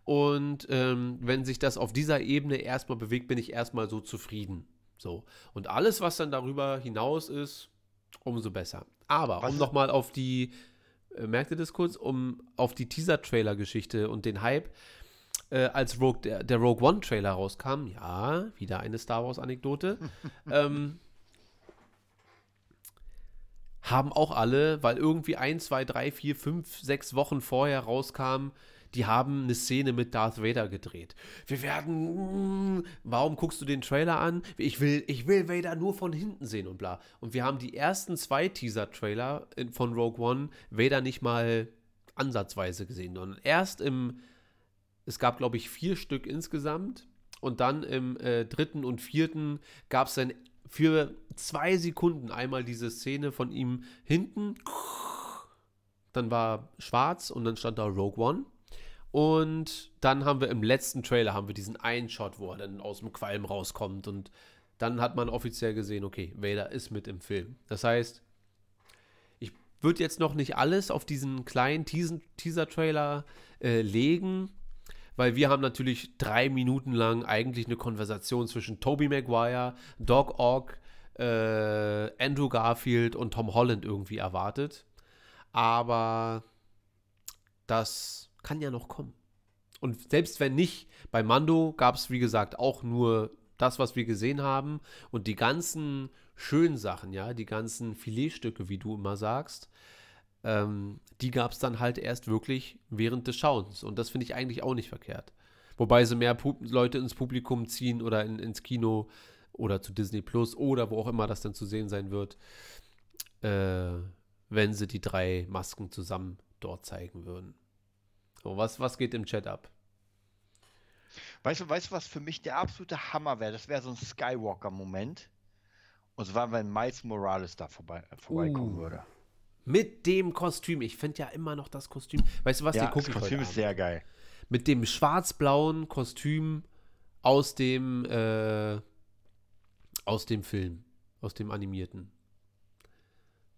Und ähm, wenn sich das auf dieser Ebene erstmal bewegt, bin ich erstmal so zufrieden. So. Und alles, was dann darüber hinaus ist, umso besser. Aber Was um nochmal auf die, merkt ihr das kurz, um auf die Teaser-Trailer-Geschichte und den Hype, äh, als Rogue, der, der Rogue One-Trailer rauskam, ja, wieder eine Star Wars-Anekdote, ähm, haben auch alle, weil irgendwie ein, zwei, drei, vier, fünf, sechs Wochen vorher rauskam, die haben eine Szene mit Darth Vader gedreht. Wir werden, mm, warum guckst du den Trailer an? Ich will, ich will Vader nur von hinten sehen und bla. Und wir haben die ersten zwei Teaser-Trailer von Rogue One Vader nicht mal ansatzweise gesehen, sondern erst im, es gab glaube ich vier Stück insgesamt und dann im äh, dritten und vierten gab es dann für zwei Sekunden einmal diese Szene von ihm hinten. Dann war schwarz und dann stand da Rogue One. Und dann haben wir im letzten Trailer haben wir diesen einen Shot, wo er dann aus dem Qualm rauskommt. Und dann hat man offiziell gesehen, okay, Vader ist mit im Film. Das heißt, ich würde jetzt noch nicht alles auf diesen kleinen Teaser-Trailer äh, legen, weil wir haben natürlich drei Minuten lang eigentlich eine Konversation zwischen Tobey Maguire, Doc Ock, äh, Andrew Garfield und Tom Holland irgendwie erwartet. Aber das kann ja noch kommen. Und selbst wenn nicht, bei Mando gab es, wie gesagt, auch nur das, was wir gesehen haben. Und die ganzen schönen Sachen, ja, die ganzen Filetstücke, wie du immer sagst, ähm, die gab es dann halt erst wirklich während des Schauens. Und das finde ich eigentlich auch nicht verkehrt. Wobei sie mehr Pu Leute ins Publikum ziehen oder in, ins Kino oder zu Disney Plus oder wo auch immer das dann zu sehen sein wird, äh, wenn sie die drei Masken zusammen dort zeigen würden. So, was, was geht im Chat ab? Weißt du, weißt du, was für mich der absolute Hammer wäre? Das wäre so ein Skywalker-Moment. Und zwar, wenn Miles Morales da vorbei, äh, vorbeikommen Uh. würde. Mit dem Kostüm. Ich finde ja immer noch das Kostüm. Weißt du was, Ja, das Kostüm ist sehr geil. Mit dem schwarz-blauen Kostüm aus dem, äh, aus dem Film. Aus dem animierten.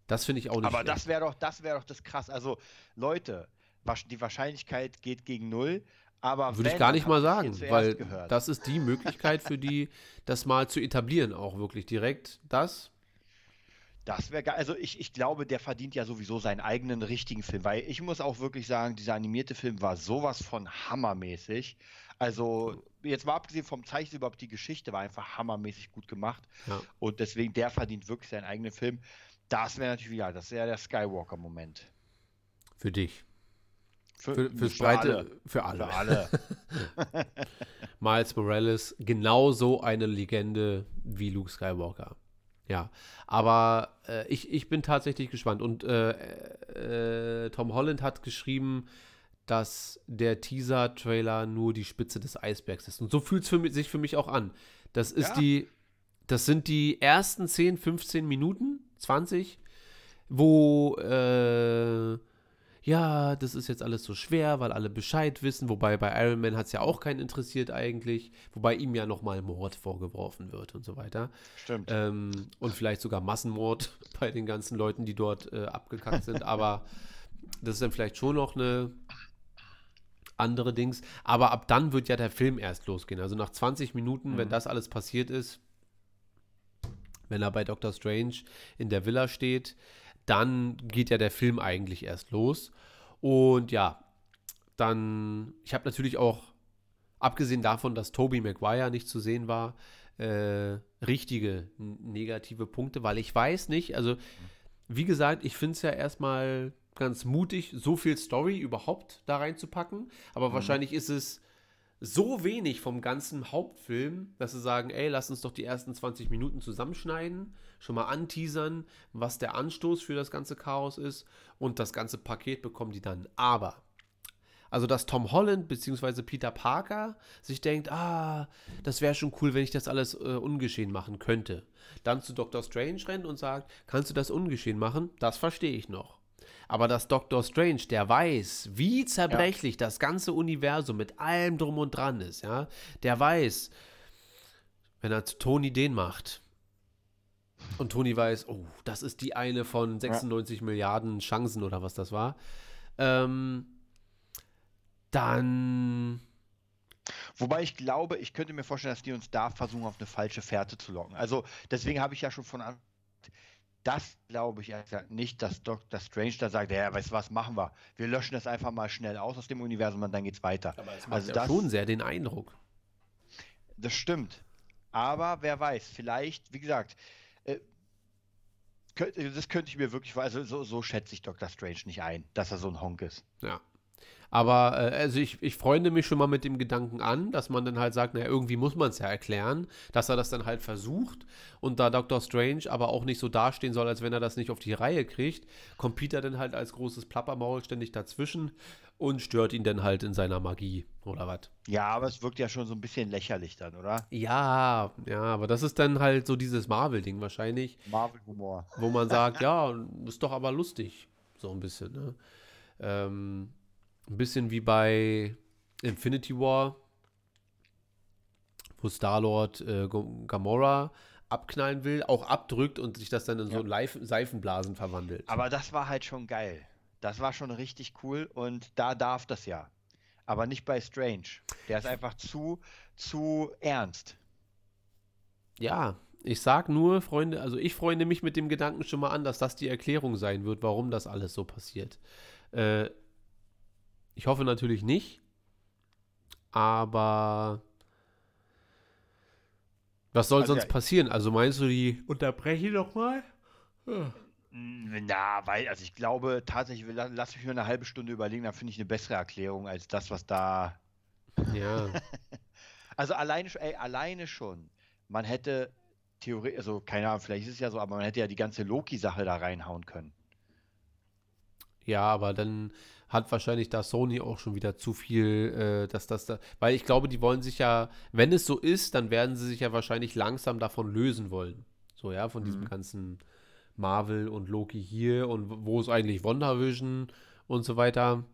Das finde ich auch nicht Aber schlecht. das wäre doch, das wäre doch das krass. Also, Leute, die Wahrscheinlichkeit geht gegen null. Aber Würde ich gar nicht mal sagen, weil gehört. das ist die Möglichkeit für die, das mal zu etablieren, auch wirklich direkt das. Das wäre geil. Also ich, ich glaube, der verdient ja sowieso seinen eigenen richtigen Film, weil ich muss auch wirklich sagen, dieser animierte Film war sowas von hammermäßig. Also jetzt mal abgesehen vom Zeichen überhaupt die Geschichte war einfach hammermäßig gut gemacht Ja. und deswegen der verdient wirklich seinen eigenen Film. Das wäre natürlich ja, das wäre der Skywalker-Moment. Für dich. Für, Für, für breite, alle. für alle. Für alle. Miles Morales genauso eine Legende wie Luke Skywalker. Ja, aber äh, ich, ich bin tatsächlich gespannt. Und äh, äh, Tom Holland hat geschrieben, dass der Teaser-Trailer nur die Spitze des Eisbergs ist. Und so fühlt es sich für mich auch an. Das ist Ja. die, das sind die ersten 10, 15 Minuten, 20, wo äh, ja, das ist jetzt alles so schwer, weil alle Bescheid wissen. Wobei bei Iron Man hat es ja auch keinen interessiert eigentlich. Wobei ihm ja nochmal Mord vorgeworfen wird und so weiter. Stimmt. Ähm, und vielleicht sogar Massenmord bei den ganzen Leuten, die dort äh, abgekackt sind. Aber das ist dann vielleicht schon noch eine andere Dings. Aber ab dann wird ja der Film erst losgehen. Also nach 20 Minuten, wenn Mhm. das alles passiert ist, wenn er bei Doctor Strange in der Villa steht, dann geht ja der Film eigentlich erst los. Und ja, dann, ich habe natürlich auch, abgesehen davon, dass Tobey Maguire nicht zu sehen war, äh, richtige negative Punkte, weil ich weiß nicht, also wie gesagt, ich finde es ja erstmal ganz mutig, so viel Story überhaupt da reinzupacken, aber wahrscheinlich ist es so wenig vom ganzen Hauptfilm, dass sie sagen, ey, lass uns doch die ersten 20 Minuten zusammenschneiden, schon mal anteasern, was der Anstoß für das ganze Chaos ist und das ganze Paket bekommen die dann. Aber also, dass Tom Holland bzw. Peter Parker sich denkt, ah, das wäre schon cool, wenn ich das alles äh, ungeschehen machen könnte. Dann zu Doctor Strange rennt und sagt, kannst du das ungeschehen machen? Das verstehe ich noch. Aber dass Doctor Strange, der weiß, wie zerbrechlich ja. das ganze Universum mit allem drum und dran ist, ja, der weiß, wenn er zu Tony den macht, und Tony weiß, oh, das ist die eine von 96 ja. Milliarden Chancen oder was das war. Ähm, dann. Wobei ich glaube, ich könnte mir vorstellen, dass die uns da versuchen, auf eine falsche Fährte zu locken. Also deswegen habe ich ja schon von an. Das glaube ich nicht, dass Dr. Strange da sagt, ja, weißt du was, machen wir. Wir löschen das einfach mal schnell aus aus dem Universum und dann geht's weiter. Aber es macht also ja das, schon sehr den Eindruck. Das stimmt. Aber wer weiß, vielleicht, wie gesagt, das könnte ich mir wirklich, also so, so schätze ich Dr. Strange nicht ein, dass er so ein Honk ist. Ja. Aber äh, also ich, ich freunde mich schon mal mit dem Gedanken an, dass man dann halt sagt, naja, irgendwie muss man es ja erklären, dass er das dann halt versucht und da Doctor Strange aber auch nicht so dastehen soll, als wenn er das nicht auf die Reihe kriegt, kommt Peter dann halt als großes Plappermaul ständig dazwischen und stört ihn dann halt in seiner Magie oder was. Ja, aber es wirkt ja schon so ein bisschen lächerlich dann, oder? Ja, ja, aber das ist dann halt so dieses Marvel-Ding wahrscheinlich. Marvel-Humor. Wo man sagt, ja, ist doch aber lustig, so ein bisschen, ne? Ähm, ein bisschen wie bei Infinity War, wo Star-Lord äh, Gamora abknallen will, auch abdrückt und sich das dann in ja. so Leif Seifenblasen verwandelt. Aber das war halt schon geil. Das war schon richtig cool und da darf das ja. Aber nicht bei Strange. Der ist einfach zu, zu ernst. Ja, ich sag nur, Freunde, also ich freue mich mit dem Gedanken schon mal an, dass das die Erklärung sein wird, warum das alles so passiert. Äh, ich hoffe natürlich nicht. Aber was soll also sonst ja, passieren? Also meinst du, die unterbreche doch mal? Ja. Na, weil, also ich glaube tatsächlich, lass mich nur eine halbe Stunde überlegen, dann finde ich eine bessere Erklärung als das, was da. Ja. also alleine, ey, alleine schon. Man hätte theoretisch, also keine Ahnung, vielleicht ist es ja so, aber man hätte ja die ganze Loki-Sache da reinhauen können. Ja, aber dann hat wahrscheinlich da Sony auch schon wieder zu viel, äh, dass das da, weil ich glaube, die wollen sich ja, wenn es so ist, dann werden sie sich ja wahrscheinlich langsam davon lösen wollen. So, ja, von mhm. diesem ganzen Marvel und Loki hier und wo ist eigentlich WandaVision und so weiter.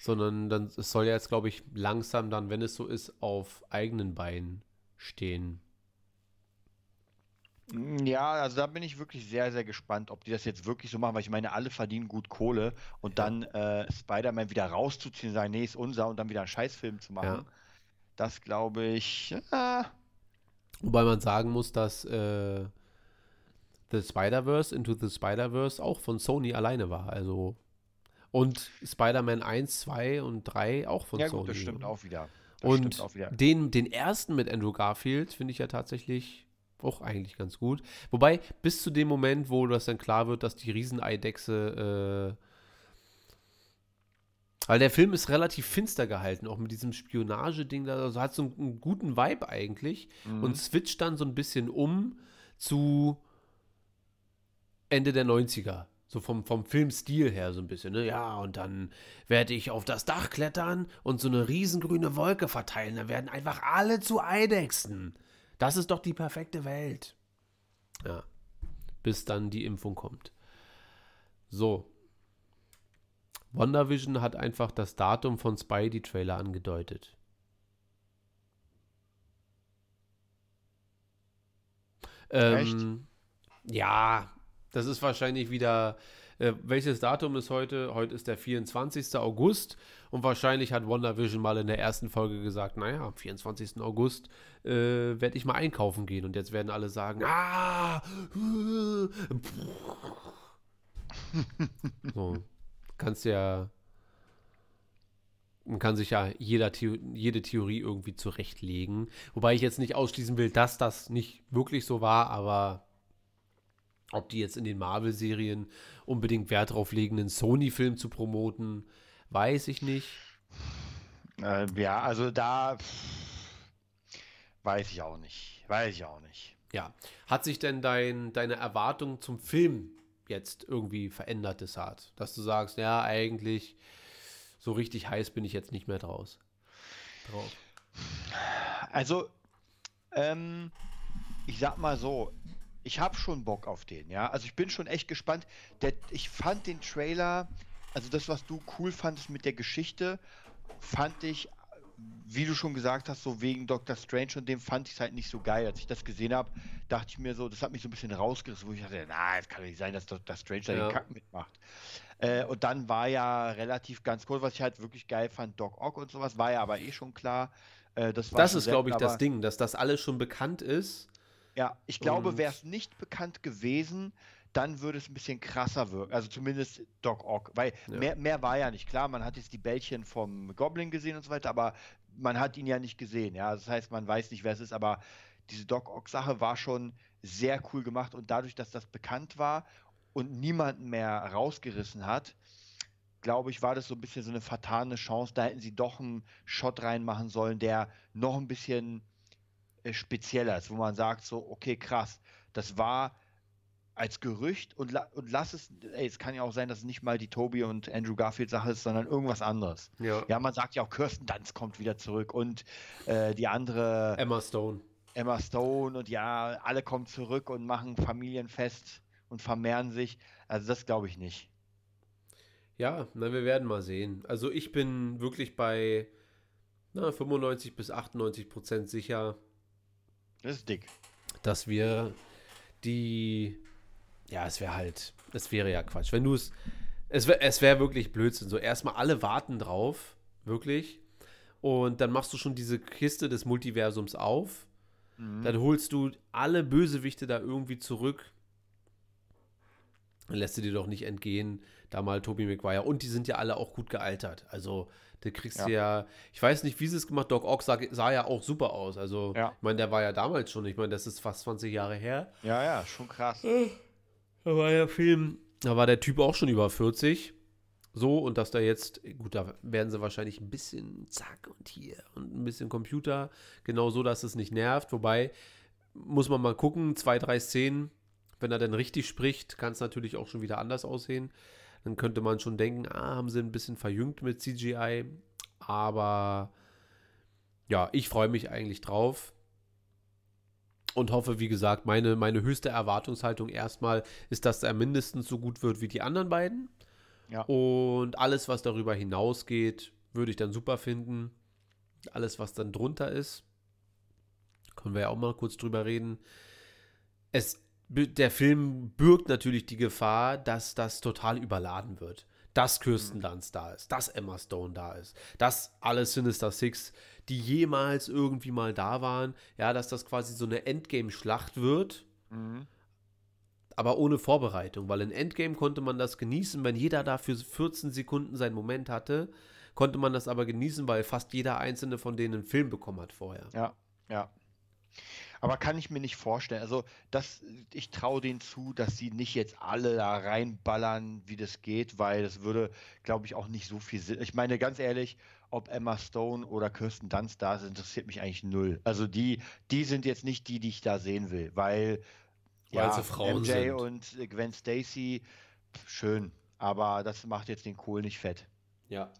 Sondern dann, es soll ja jetzt, glaube ich, langsam dann, wenn es so ist, auf eigenen Beinen stehen. Mm, ja, also da bin ich wirklich sehr, sehr gespannt, ob die das jetzt wirklich so machen, weil ich meine, alle verdienen gut Kohle und ja. dann äh, Spider-Man wieder rauszuziehen und sagen, nee, ist unser und dann wieder einen Scheißfilm zu machen. Ja. Das glaube ich. Äh. Wobei man sagen muss, dass äh, The Spider-Verse Into the Spider-Verse auch von Sony alleine war. Also und Spider-Man 1, 2 und 3 auch von ja, Sony. Ja, das stimmt auch wieder. Das und auch wieder. Den, den ersten mit Andrew Garfield finde ich ja tatsächlich auch eigentlich ganz gut. Wobei, bis zu dem Moment, wo das dann klar wird, dass die Rieseneidechse. Äh, weil der Film ist relativ finster gehalten, auch mit diesem Spionageding da. Also hat so einen, einen guten Vibe eigentlich mhm. und switcht dann so ein bisschen um zu Ende der 90er. So vom, vom Filmstil her so ein bisschen, ne? Ja, und dann werde ich auf das Dach klettern und so eine riesengrüne Wolke verteilen. Dann werden einfach alle zu Eidechsen. Das ist doch die perfekte Welt. Ja. Bis dann die Impfung kommt. So. WandaVision hat einfach das Datum von Spidey-Trailer angedeutet. Ähm, Echt? Ja, das ist wahrscheinlich wieder äh, welches Datum ist heute? Heute ist der 24. August und wahrscheinlich hat WandaVision mal in der ersten Folge gesagt, naja, am 24. August äh, werde ich mal einkaufen gehen und jetzt werden alle sagen, ah, so, kannst ja man kann sich ja jeder The jede Theorie irgendwie zurechtlegen. Wobei ich jetzt nicht ausschließen will, dass das nicht wirklich so war, aber ob die jetzt in den Marvel-Serien unbedingt Wert darauf legen, einen Sony-Film zu promoten, weiß ich nicht. Äh, ja, also da weiß ich auch nicht. Weiß ich auch nicht. Ja. Hat sich denn dein, deine Erwartung zum Film jetzt irgendwie verändert, Desart? Dass du sagst, ja, eigentlich so richtig heiß bin ich jetzt nicht mehr draus. Drauf. Also, ähm, ich sag mal so, ich habe schon Bock auf den, ja. Also ich bin schon echt gespannt. Der, ich fand den Trailer, also das, was du cool fandest mit der Geschichte, fand ich, wie du schon gesagt hast, so wegen Doctor Strange und dem fand ich es halt nicht so geil. Als ich das gesehen habe, dachte ich mir so, das hat mich so ein bisschen rausgerissen, wo ich dachte, na, es kann doch nicht sein, dass Doctor Strange da Ja. den Kack mitmacht. Äh, und dann war ja relativ ganz cool, was ich halt wirklich geil fand, Doc Ock und sowas, war ja aber eh schon klar. Äh, das Das ist, glaube ich, das Ding, dass das alles schon bekannt ist. Ja, ich glaube, wäre es nicht bekannt gewesen, dann würde es ein bisschen krasser wirken. Also zumindest Doc Ock. Weil Ja. mehr, mehr war ja nicht. Klar, man hat jetzt die Bällchen vom Goblin gesehen und so weiter, aber man hat ihn ja nicht gesehen. Ja, das heißt, man weiß nicht, wer es ist, aber diese Doc Ock-Sache war schon sehr cool gemacht und dadurch, dass das bekannt war und niemanden mehr rausgerissen hat, glaube ich, war das so ein bisschen so eine vertane Chance. Da hätten sie doch einen Shot reinmachen sollen, der noch ein bisschen äh, spezieller ist, wo man sagt so, okay, krass, das war als Gerücht und, la und lass es, ey, es kann ja auch sein, dass es nicht mal die Toby und Andrew Garfield Sache ist, sondern irgendwas anderes. Ja. Ja, man sagt ja auch, Kirsten Dunst kommt wieder zurück und äh, die andere Emma Stone. Emma Stone und ja, alle kommen zurück und machen Familienfest und vermehren sich. Also das glaube ich nicht. Ja, na, wir werden mal sehen. Also ich bin wirklich bei na, 95 bis 98 Prozent sicher, Das ist dick. dass wir die, ja, es wäre halt, es wäre ja Quatsch. Wenn du es, es wäre es wär wirklich Blödsinn. So erstmal alle warten drauf, wirklich. Und dann machst du schon diese Kiste des Multiversums auf. Dann holst du alle Bösewichte da irgendwie zurück. Lässt du dir doch nicht entgehen, da mal Tobey Maguire. Und die sind ja alle auch gut gealtert. Also, da kriegst Ja. du ja, ich weiß nicht, wie sie es gemacht Doc Ock sah, sah ja auch super aus. Also, Ja. ich meine, der war ja damals schon, ich meine, das ist fast 20 Jahre her. Ja, ja, schon krass. Da war der Film, da war der Typ auch schon über 40. So, und dass da jetzt, gut, da werden sie wahrscheinlich ein bisschen zack und hier und ein bisschen Computer, genau so, dass es nicht nervt. Wobei, muss man mal gucken, zwei, drei Szenen, wenn er dann richtig spricht, kann es natürlich auch schon wieder anders aussehen. Dann könnte man schon denken, ah, haben sie ein bisschen verjüngt mit CGI. Aber ja, ich freue mich eigentlich drauf und hoffe, wie gesagt, meine, meine höchste Erwartungshaltung erstmal ist, dass er mindestens so gut wird wie die anderen beiden. Ja. Und alles, was darüber hinausgeht, würde ich dann super finden. Alles, was dann drunter ist, können wir ja auch mal kurz drüber reden. Es, der Film birgt natürlich die Gefahr, dass das total überladen wird. Dass Kirsten Dunst da ist, dass Emma Stone da ist, dass alle Sinister Six, die jemals irgendwie mal da waren, ja, dass das quasi so eine Endgame-Schlacht wird, Mhm. aber ohne Vorbereitung, weil in Endgame konnte man das genießen, wenn jeder da für 14 Sekunden seinen Moment hatte, konnte man das aber genießen, weil fast jeder einzelne von denen einen Film bekommen hat vorher. Ja, ja. Aber kann ich mir nicht vorstellen. Also, das, ich traue denen zu, dass sie nicht jetzt alle da reinballern, wie das geht, weil das würde, glaube ich, auch nicht so viel Sinn. Ich meine, ganz ehrlich, ob Emma Stone oder Kirsten Dunst da sind, interessiert mich eigentlich null. Also die, die sind jetzt nicht die, die ich da sehen will, weil, Weil sie Frauen MJ sind. und Gwen Stacy, schön, aber das macht jetzt den Kohl nicht fett. Ja.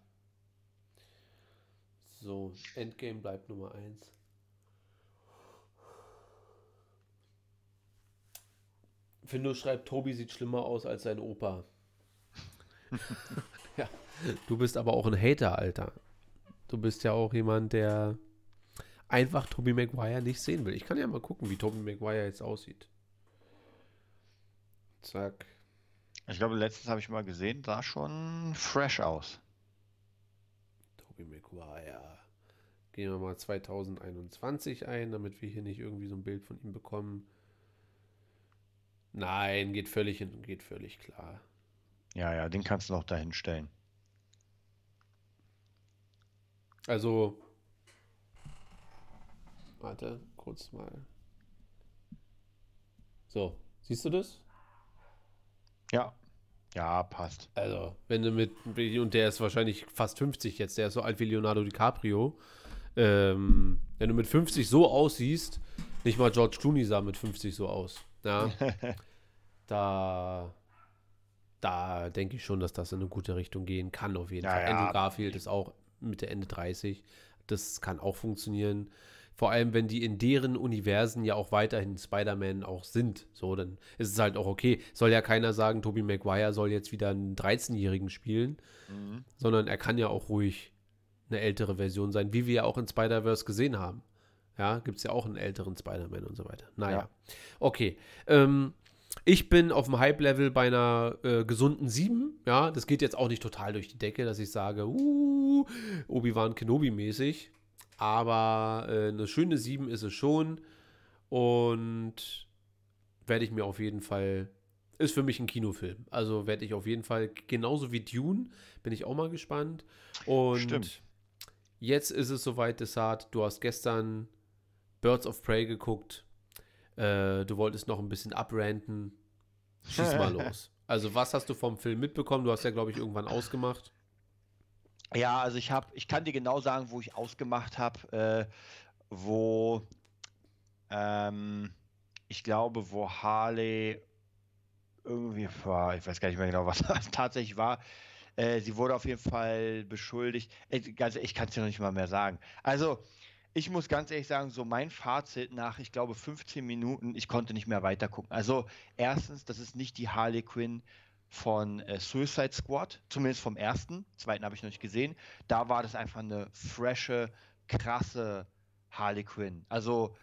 So, Endgame bleibt Nummer 1. Findo schreibt, Tobi sieht schlimmer aus als sein Opa. ja, du bist aber auch ein Hater, Alter. Du bist ja auch jemand, der einfach Toby Maguire nicht sehen will. Ich kann ja mal gucken, wie Toby Maguire jetzt aussieht. Zack. Ich glaube, letztens habe ich mal gesehen, sah schon fresh aus. Tobey Maguire. Gehen wir mal 2021 ein, damit wir hier nicht irgendwie so ein Bild von ihm bekommen. Nein, geht völlig geht völlig klar. Ja, ja, den kannst du noch dahin stellen. Also, warte, kurz mal. So, siehst du das? Ja, Ja, passt. Also, wenn du mit, und der ist wahrscheinlich fast 50 jetzt, der ist so alt wie Leonardo DiCaprio. Ähm, wenn du mit 50 so aussiehst, nicht mal George Clooney sah mit 50 so aus. Ja, da, da denke ich schon, dass das in eine gute Richtung gehen kann, auf jeden Ja, Fall. ja. Andrew Garfield ist auch Mitte, Ende 30. Das kann auch funktionieren. Vor allem, wenn die in deren Universen ja auch weiterhin Spider-Man auch sind. So, dann ist es halt auch okay. Soll ja keiner sagen, Tobey Maguire soll jetzt wieder einen 13-Jährigen spielen, Mhm. sondern er kann ja auch ruhig eine ältere Version sein, wie wir ja auch in Spider-Verse gesehen haben. Ja, gibt es ja auch einen älteren Spider-Man und so weiter. Naja. Ja. Okay. Ähm, ich bin auf dem Hype-Level bei einer äh, gesunden 7. Ja, das geht jetzt auch nicht total durch die Decke, dass ich sage, uh, Obi-Wan Kenobi-mäßig. Aber äh, eine schöne 7 ist es schon. Und werde ich mir auf jeden Fall. Ist für mich ein Kinofilm. Also werde ich auf jeden Fall, genauso wie Dune, bin ich auch mal gespannt. Und Stimmt. jetzt ist es soweit, Desart. Du hast gestern Birds of Prey geguckt. Äh, du wolltest noch ein bisschen abranten. Schieß mal los. Also, was hast du vom Film mitbekommen? Du hast ja, glaube ich, irgendwann ausgemacht. Ja, also ich habe, ich kann dir genau sagen, wo ich ausgemacht habe, äh, wo ähm, ich glaube, wo Harley irgendwie war, ich weiß gar nicht mehr genau, was das tatsächlich war. Äh, sie wurde auf jeden Fall beschuldigt. Äh, ganz, ich kann es dir noch nicht mal mehr sagen. Also, ich muss ganz ehrlich sagen, so mein Fazit nach, ich glaube, 15 Minuten, ich konnte nicht mehr weitergucken. Also, erstens, das ist nicht die Harley Quinn von äh, Suicide Squad, zumindest vom ersten. Zweiten habe ich noch nicht gesehen. Da war das einfach eine frische, krasse Harley Quinn. Also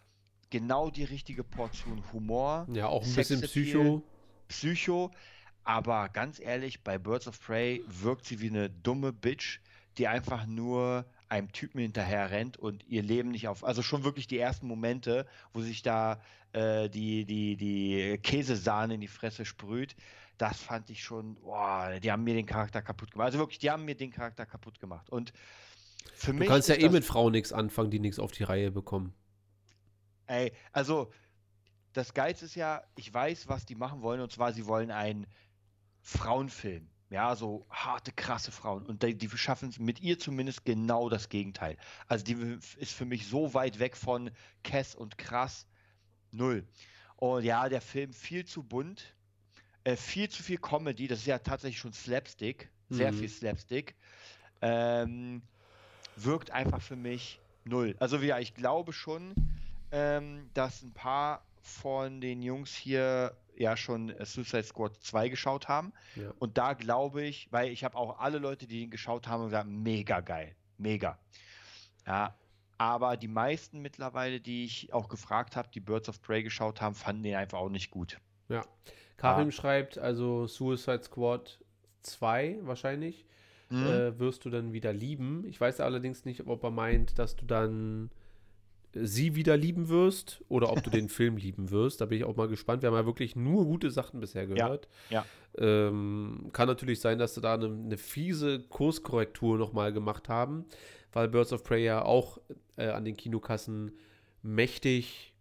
genau die richtige Portion Humor, Ja, auch ein bisschen Psycho. Psycho. Aber ganz ehrlich, bei Birds of Prey wirkt sie wie eine dumme Bitch, die einfach nur einem Typen hinterher rennt und ihr Leben nicht auf. Also schon wirklich die ersten Momente, wo sich da äh, die, die, die Käsesahne in die Fresse sprüht. Das fand ich schon, boah, die haben mir den Charakter kaputt gemacht. Also wirklich, die haben mir den Charakter kaputt gemacht. Und für Du mich. kannst ja eh mit Frauen nichts anfangen, die nichts auf die Reihe bekommen. Ey, also das Geilste ist ja, ich weiß, was die machen wollen, und zwar, sie wollen einen Frauenfilm. Ja, so harte, krasse Frauen. Und die, die schaffen es mit ihr zumindest genau das Gegenteil. Also die ist für mich so weit weg von Cass und krass. Null. Und ja, der Film viel zu bunt, äh, viel zu viel Comedy. Das ist ja tatsächlich schon Slapstick. Sehr Mhm. viel Slapstick. Ähm, wirkt einfach für mich null. Also ja, ich glaube schon, ähm, dass ein paar von den Jungs hier ja schon äh, Suicide Squad 2 geschaut haben. Ja. Und da glaube ich, weil ich habe auch alle Leute, die ihn geschaut haben, gesagt, mega geil. Mega. Ja, aber die meisten mittlerweile, die ich auch gefragt habe, die Birds of Prey geschaut haben, fanden den einfach auch nicht gut. Ja. Karim Ah. schreibt also Suicide Squad 2 wahrscheinlich. Mhm. Äh, wirst du dann wieder lieben. Ich weiß allerdings nicht, ob er meint, dass du dann sie wieder lieben wirst oder ob du den Film lieben wirst. Da bin ich auch mal gespannt. Wir haben ja wirklich nur gute Sachen bisher gehört. ja. Ähm, kann natürlich sein, dass sie da eine, eine fiese Kurskorrektur nochmal gemacht haben, weil Birds of Prey ja auch äh, an den Kinokassen mächtig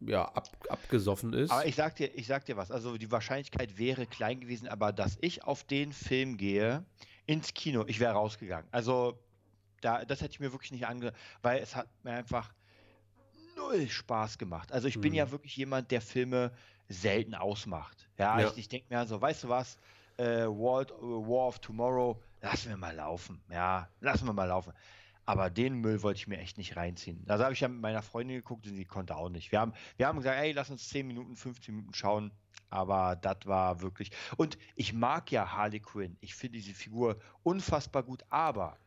ja, ab, abgesoffen ist. Aber ich sag dir, ich sag dir was. Also die Wahrscheinlichkeit wäre klein gewesen, aber dass ich auf den Film gehe ins Kino, ich wäre rausgegangen. Also da, das hätte ich mir wirklich nicht ange, weil es hat mir einfach null Spaß gemacht. Also ich bin Mhm. ja wirklich jemand, der Filme selten ausmacht. Ja, Ja. ich, ich denke mir so, weißt du was, äh, World, War of Tomorrow, lassen wir mal laufen. Ja, lassen wir mal laufen. Aber den Müll wollte ich mir echt nicht reinziehen. Also habe ich ja mit meiner Freundin geguckt und sie konnte auch nicht. Wir haben, wir haben gesagt, ey, lass uns 10 Minuten, 15 Minuten schauen. Aber das war wirklich. Und ich mag ja Harley Quinn. Ich finde diese Figur unfassbar gut. Aber,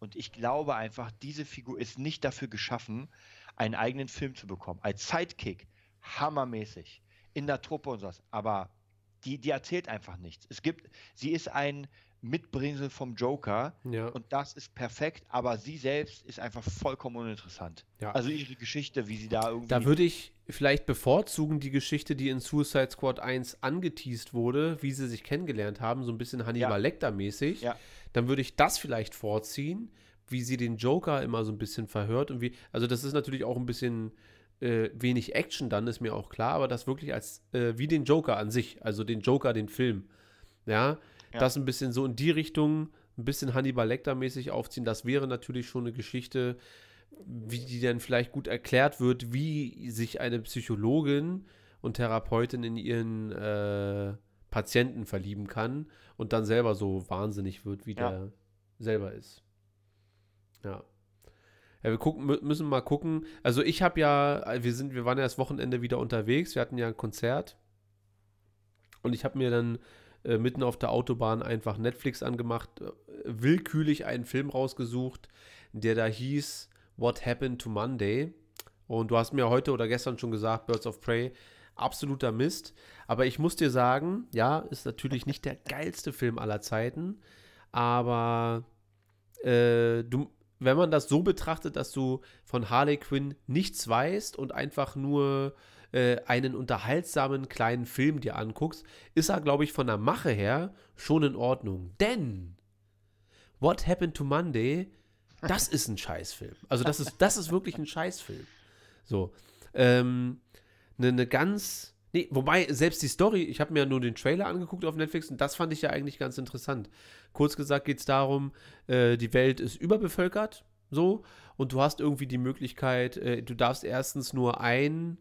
und ich glaube einfach, diese Figur ist nicht dafür geschaffen, einen eigenen Film zu bekommen. Als Sidekick, hammermäßig. In der Truppe und sowas. Aber die, die erzählt einfach nichts. Es gibt, sie ist ein Mitbringsel vom Joker. ja. Und das ist perfekt, aber sie selbst ist einfach vollkommen uninteressant. Ja. Also ihre Geschichte, wie sie da irgendwie. Da würde ich vielleicht bevorzugen die Geschichte, die in Suicide Squad 1 angeteased wurde, wie sie sich kennengelernt haben, so ein bisschen Hannibal Ja. Lecter-mäßig. Ja. Dann würde ich das vielleicht vorziehen, wie sie den Joker immer so ein bisschen verhört und wie, also das ist natürlich auch ein bisschen äh, wenig Action dann, ist mir auch klar, aber das wirklich als, äh, wie den Joker an sich, also den Joker, den Film. Ja, Ja. das ein bisschen so in die Richtung, ein bisschen Hannibal Lecter-mäßig aufziehen, das wäre natürlich schon eine Geschichte, wie die dann vielleicht gut erklärt wird, wie sich eine Psychologin und Therapeutin in ihren äh, Patienten verlieben kann und dann selber so wahnsinnig wird, wie Ja. der selber ist. Ja. Ja, wir gucken, mü- müssen mal gucken. Also ich habe ja, wir sind, wir waren ja das Wochenende wieder unterwegs. Wir hatten ja ein Konzert und ich habe mir dann äh, mitten auf der Autobahn einfach Netflix angemacht, äh, willkürlich einen Film rausgesucht, der da hieß What Happened to Monday. Und du hast mir heute oder gestern schon gesagt, Birds of Prey, absoluter Mist. Aber ich muss dir sagen, ja, ist natürlich nicht der geilste Film aller Zeiten, aber äh, du, wenn man das so betrachtet, dass du von Harley Quinn nichts weißt und einfach nur äh, einen unterhaltsamen kleinen Film dir anguckst, ist er, glaube ich, von der Mache her schon in Ordnung. Denn What Happened to Monday, das ist ein Scheißfilm. Also das ist, das ist wirklich ein Scheißfilm. So. Ähm, eine ne ganz. Nee, wobei, selbst die Story, ich habe mir ja nur den Trailer angeguckt auf Netflix und das fand ich ja eigentlich ganz interessant. Kurz gesagt geht es darum, äh, die Welt ist überbevölkert, so, und du hast irgendwie die Möglichkeit, äh, du darfst erstens nur ein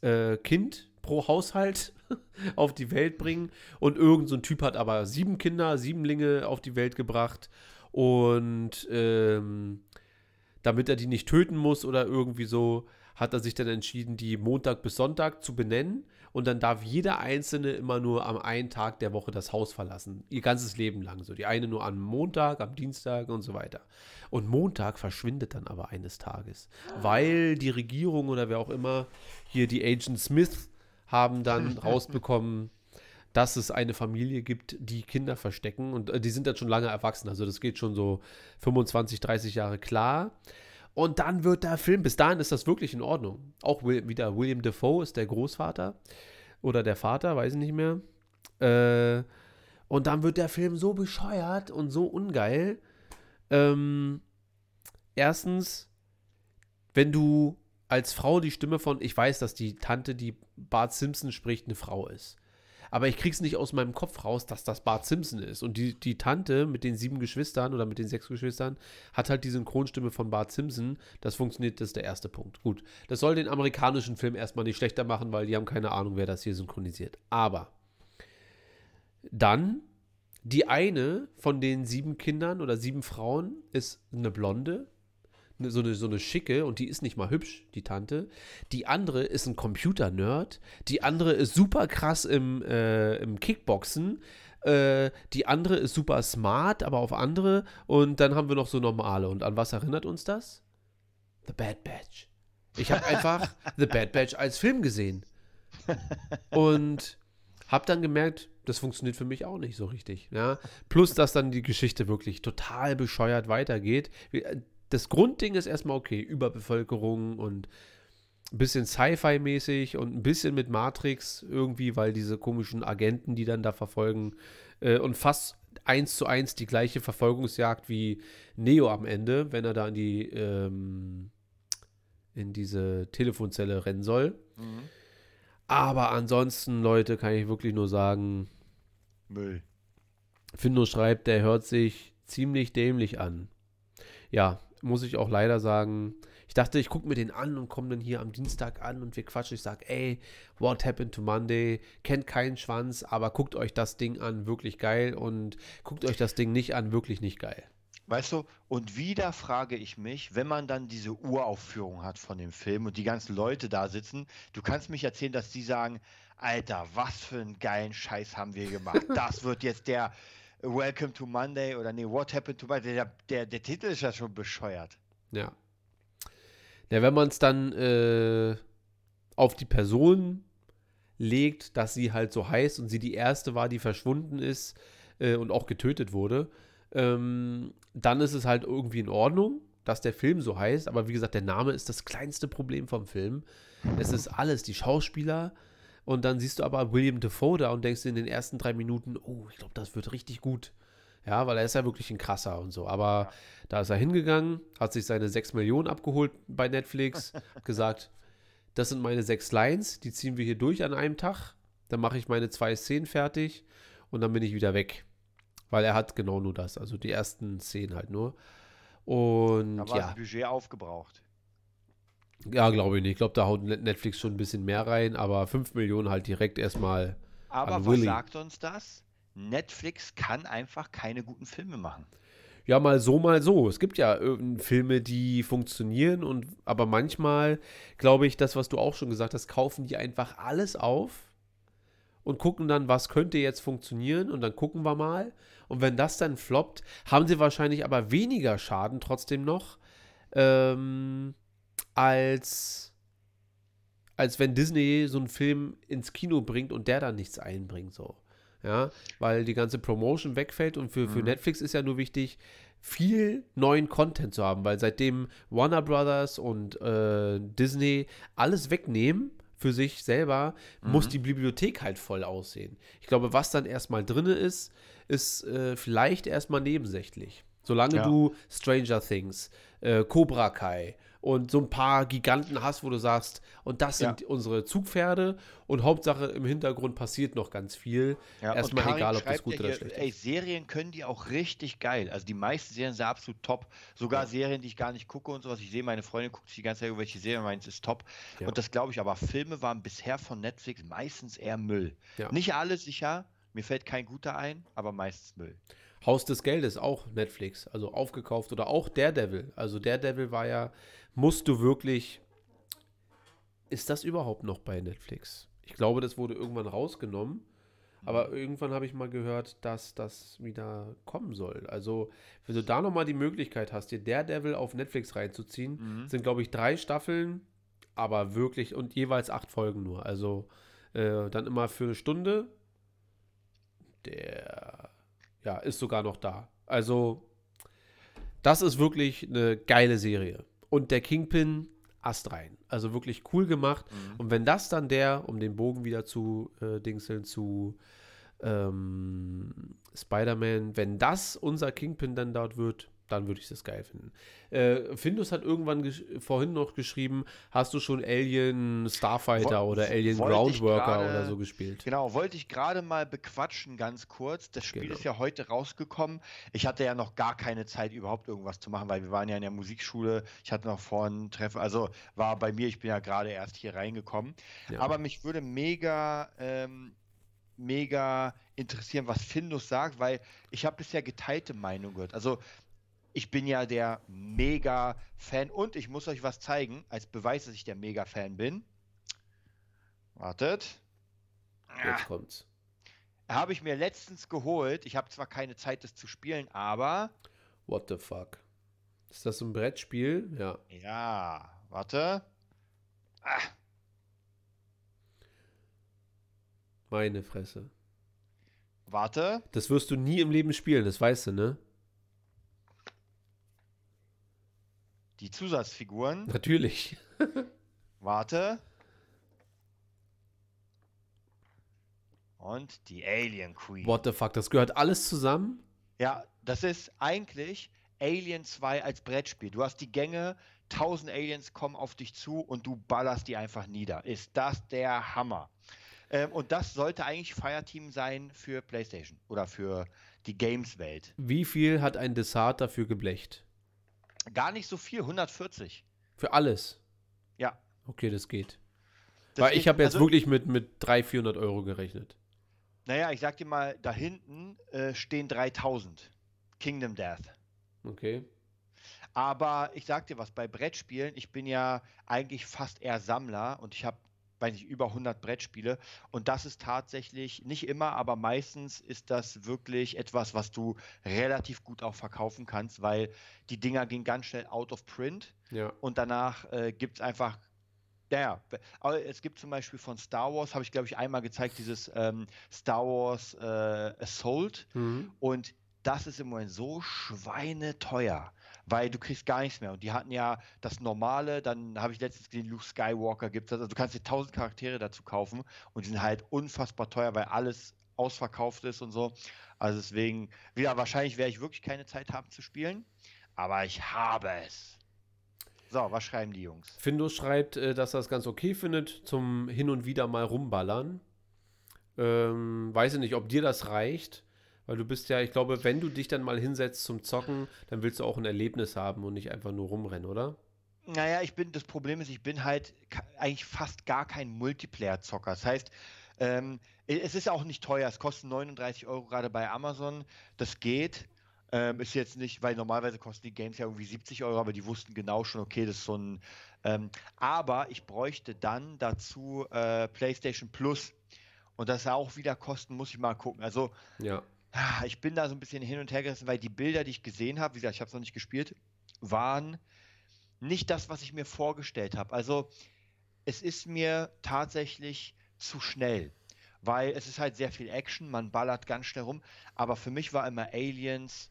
äh, Kind pro Haushalt auf die Welt bringen. Und irgend so Typ hat aber sieben Kinder, Siebenlinge auf die Welt gebracht. Und ähm, damit er die nicht töten muss oder irgendwie so, hat er sich dann entschieden, die Montag bis Sonntag zu benennen und dann darf jeder Einzelne immer nur am einen Tag der Woche das Haus verlassen. Ihr ganzes Leben lang so. Die eine nur am Montag, am Dienstag und so weiter. Und Montag verschwindet dann aber eines Tages, weil die Regierung oder wer auch immer hier die Agent Smith haben dann rausbekommen, dass es eine Familie gibt, die Kinder verstecken und äh, die sind dann schon lange erwachsen. Also das geht schon so 25, 30 Jahre klar. Und dann wird der Film, bis dahin ist das wirklich in Ordnung. Auch wieder William Defoe ist der Großvater oder der Vater, weiß ich nicht mehr. Äh, und dann wird der Film so bescheuert und so ungeil. Ähm, erstens, wenn du als Frau die Stimme von, ich weiß, dass die Tante, die Bart Simpson spricht, eine Frau ist. Aber ich krieg's nicht aus meinem Kopf raus, dass das Bart Simpson ist. Und die, die Tante mit den sieben Geschwistern oder mit den sechs Geschwistern hat halt die Synchronstimme von Bart Simpson. Das funktioniert, das ist der erste Punkt. Gut. Das soll den amerikanischen Film erstmal nicht schlechter machen, weil die haben keine Ahnung, wer das hier synchronisiert. Aber dann, die eine von den sieben Kindern oder sieben Frauen ist eine Blonde, so eine, so eine schicke und die ist nicht mal hübsch, die Tante. Die andere ist ein Computer-Nerd. Die andere ist super krass im, äh, im Kickboxen. Äh, die andere ist super smart, aber auf andere. Und dann haben wir noch so normale. Und an was erinnert uns das? The Bad Batch. Ich habe einfach The Bad Batch als Film gesehen. Und habe dann gemerkt, das funktioniert für mich auch nicht so richtig. Ja? Plus, dass dann die Geschichte wirklich total bescheuert weitergeht. Das Grundding ist erstmal okay, Überbevölkerung und ein bisschen Sci-Fi-mäßig und ein bisschen mit Matrix irgendwie, weil diese komischen Agenten, die dann da verfolgen äh, und fast eins zu eins die gleiche Verfolgungsjagd wie Neo am Ende, wenn er da in die ähm, in diese Telefonzelle rennen soll. Mhm. Aber ansonsten, Leute, kann ich wirklich nur sagen, Müll. Findo schreibt, der hört sich ziemlich dämlich an. Ja, muss ich auch leider sagen. Ich dachte, ich gucke mir den an und komme dann hier am Dienstag an und wir quatschen. Ich sage, ey, what happened to Monday? Kennt keinen Schwanz, aber guckt euch das Ding an, wirklich geil. Und guckt euch das Ding nicht an, wirklich nicht geil. Weißt du, und wieder frage ich mich, wenn man dann diese Uraufführung hat von dem Film und die ganzen Leute da sitzen, du kannst mich erzählen, dass die sagen, Alter, was für einen geilen Scheiß haben wir gemacht. Das wird jetzt der Welcome to Monday oder nee, What Happened to Monday. Der, der, der Titel ist ja schon bescheuert. Ja. Ja, wenn man es dann äh, auf die Person legt, dass sie halt so heißt und sie die erste war, die verschwunden ist äh, und auch getötet wurde, ähm, dann ist es halt irgendwie in Ordnung, dass der Film so heißt. Aber wie gesagt, der Name ist das kleinste Problem vom Film. Es ist alles, die Schauspieler. Und dann siehst du aber William Defoe da und denkst in den ersten drei Minuten, oh, ich glaube, das wird richtig gut. Ja, weil er ist ja wirklich ein krasser und so. Aber da ist er hingegangen, hat sich seine 6 Millionen abgeholt bei Netflix, hat gesagt, das sind meine sechs Lines, die ziehen wir hier durch an einem Tag. Dann mache ich meine zwei Szenen fertig und dann bin ich wieder weg. Weil er hat genau nur das, also die ersten Szenen halt nur. Und Da war ja, das Budget aufgebraucht. Ja, glaube ich nicht. Ich glaube, da haut Net- Netflix schon ein bisschen mehr rein, aber 5 Millionen halt direkt erstmal. Aber was Willy. sagt uns das? Netflix kann einfach keine guten Filme machen. Ja, mal so, mal so. Es gibt ja Filme, die funktionieren und aber manchmal glaube ich, das, was du auch schon gesagt hast, kaufen die einfach alles auf und gucken dann, was könnte jetzt funktionieren und dann gucken wir mal. Und wenn das dann floppt, haben sie wahrscheinlich aber weniger Schaden trotzdem noch, ähm, als, als wenn Disney so einen Film ins Kino bringt und der dann nichts einbringt, so. Ja, weil die ganze Promotion wegfällt und für, für Netflix ist ja nur wichtig, viel neuen Content zu haben, weil seitdem Warner Brothers und äh, Disney alles wegnehmen für sich selber, muss die Bibliothek halt voll aussehen. Ich glaube, was dann erstmal drin ist, ist äh, vielleicht erstmal nebensächlich. Solange Ja. du Stranger Things, äh, Cobra Kai und so ein paar Giganten hast, wo du sagst, und das Ja. sind unsere Zugpferde und Hauptsache im Hintergrund passiert noch ganz viel. Ja, Erstmal egal, ob das gut ja oder hier, schlecht Ey, ist. Serien können die auch richtig geil. Also die meisten Serien sind absolut top. Sogar Serien, die ich gar nicht gucke und sowas. Ich sehe, meine Freundin guckt sich die ganze Zeit irgendwelche Serien, meins ist top. Ja. Und das glaube ich, aber Filme waren bisher von Netflix meistens eher Müll. Ja. Nicht alle sicher, mir fällt kein guter ein, aber meistens Müll. Haus des Geldes, auch Netflix, also aufgekauft oder auch Daredevil. Also Daredevil war ja, musst du wirklich. Ist das überhaupt noch bei Netflix? Ich glaube, das wurde irgendwann rausgenommen. Aber irgendwann habe ich mal gehört, dass das wieder kommen soll. Also, wenn du da nochmal die Möglichkeit hast, dir Daredevil auf Netflix reinzuziehen, sind, glaube ich, drei Staffeln, aber wirklich und jeweils acht Folgen nur. Also, äh, dann immer für eine Stunde. Der, ja, ist sogar noch da. Also, das ist wirklich eine geile Serie. Und der Kingpin, Ast rein. Also wirklich cool gemacht. Und wenn das dann der, um den Bogen wieder zu äh, dingseln, zu ähm, Spider-Man, wenn das unser Kingpin dann dort wird, dann würde ich das geil finden. Äh, Findus hat irgendwann vorhin noch geschrieben, hast du schon Alien Starfighter Wo- oder Alien Groundworker gerade- oder so gespielt? Genau, wollte ich gerade mal bequatschen, ganz kurz. Das Spiel Genau. ist ja heute rausgekommen. Ich hatte ja noch gar keine Zeit, überhaupt irgendwas zu machen, weil wir waren ja in der Musikschule. Ich hatte noch vorhin ein Treffen, also war bei mir, ich bin ja gerade erst hier reingekommen. Ja. Aber mich würde mega, ähm, mega interessieren, was Findus sagt, weil ich habe bisher geteilte Meinung gehört. Also ich bin ja der Mega-Fan und ich muss euch was zeigen, als Beweis, dass ich der Mega-Fan bin. Wartet. Jetzt kommt's. Habe ich mir letztens geholt. Ich habe zwar keine Zeit, das zu spielen, aber. What the fuck? Ist das so ein Brettspiel? Ja. Ja, warte. Ah, Meine Fresse. warte. Das wirst du nie im Leben spielen, das weißt du, ne? Die Zusatzfiguren. Natürlich. Warte. Und die Alien Queen. What the fuck? Das gehört alles zusammen? Ja, das ist eigentlich Alien 2 als Brettspiel. Du hast die Gänge, 1000 Aliens kommen auf dich zu und du ballerst die einfach nieder. Ist das der Hammer? Ähm, und das sollte eigentlich Fireteam sein für PlayStation oder für die Games-Welt. Wie viel hat ein Desart dafür geblecht? Gar nicht so viel, 140. Für alles? Ja. Okay, das geht. Das Weil ich geht- habe jetzt also- wirklich mit, mit 300, 400 Euro gerechnet. Naja, ich sag dir mal, da hinten äh, stehen 3000. Kingdom Death. Okay. Aber ich sag dir was, bei Brettspielen, ich bin ja eigentlich fast eher Sammler und ich habe, weiß nicht, über 100 Brettspiele und das ist tatsächlich, nicht immer, aber meistens ist das wirklich etwas, was du relativ gut auch verkaufen kannst, weil die Dinger gehen ganz schnell out of print Ja. und danach äh, gibt es einfach, naja, be- aber es gibt zum Beispiel von Star Wars, habe ich glaube ich einmal gezeigt, dieses ähm, Star Wars äh, Assault Mhm. und das ist im Moment so schweineteuer, weil du kriegst gar nichts mehr. Und die hatten ja das Normale, dann habe ich letztens gesehen, Luke Skywalker gibt es. Also du kannst dir tausend Charaktere dazu kaufen und die sind halt unfassbar teuer, weil alles ausverkauft ist und so. Also deswegen, wieder wahrscheinlich werde ich wirklich keine Zeit haben zu spielen, aber ich habe es. So, was schreiben die Jungs? Findus schreibt, äh, dass er es ganz okay findet zum hin und wieder mal rumballern. Ähm, weiß ich nicht, ob dir das reicht. Weil du bist ja, ich glaube, wenn du dich dann mal hinsetzt zum Zocken, dann willst du auch ein Erlebnis haben und nicht einfach nur rumrennen, oder? Naja, ich bin, das Problem ist, ich bin halt eigentlich fast gar kein Multiplayer-Zocker. Das heißt, ähm, es ist auch nicht teuer. Es kostet 39 Euro gerade bei Amazon. Das geht. Ähm, ist jetzt nicht, weil normalerweise kosten die Games ja irgendwie 70 Euro, aber die wussten genau schon, okay, das ist so ein. Ähm, aber ich bräuchte dann dazu äh, PlayStation Plus. Und das auch wieder kosten, muss ich mal gucken. Also, Ja. Ah, Ich bin da so ein bisschen hin und her gerissen, weil die Bilder, die ich gesehen habe, wie gesagt, ich habe es noch nicht gespielt, waren nicht das, was ich mir vorgestellt habe. Also es ist mir tatsächlich zu schnell, weil es ist halt sehr viel Action, man ballert ganz schnell rum, aber für mich war immer Aliens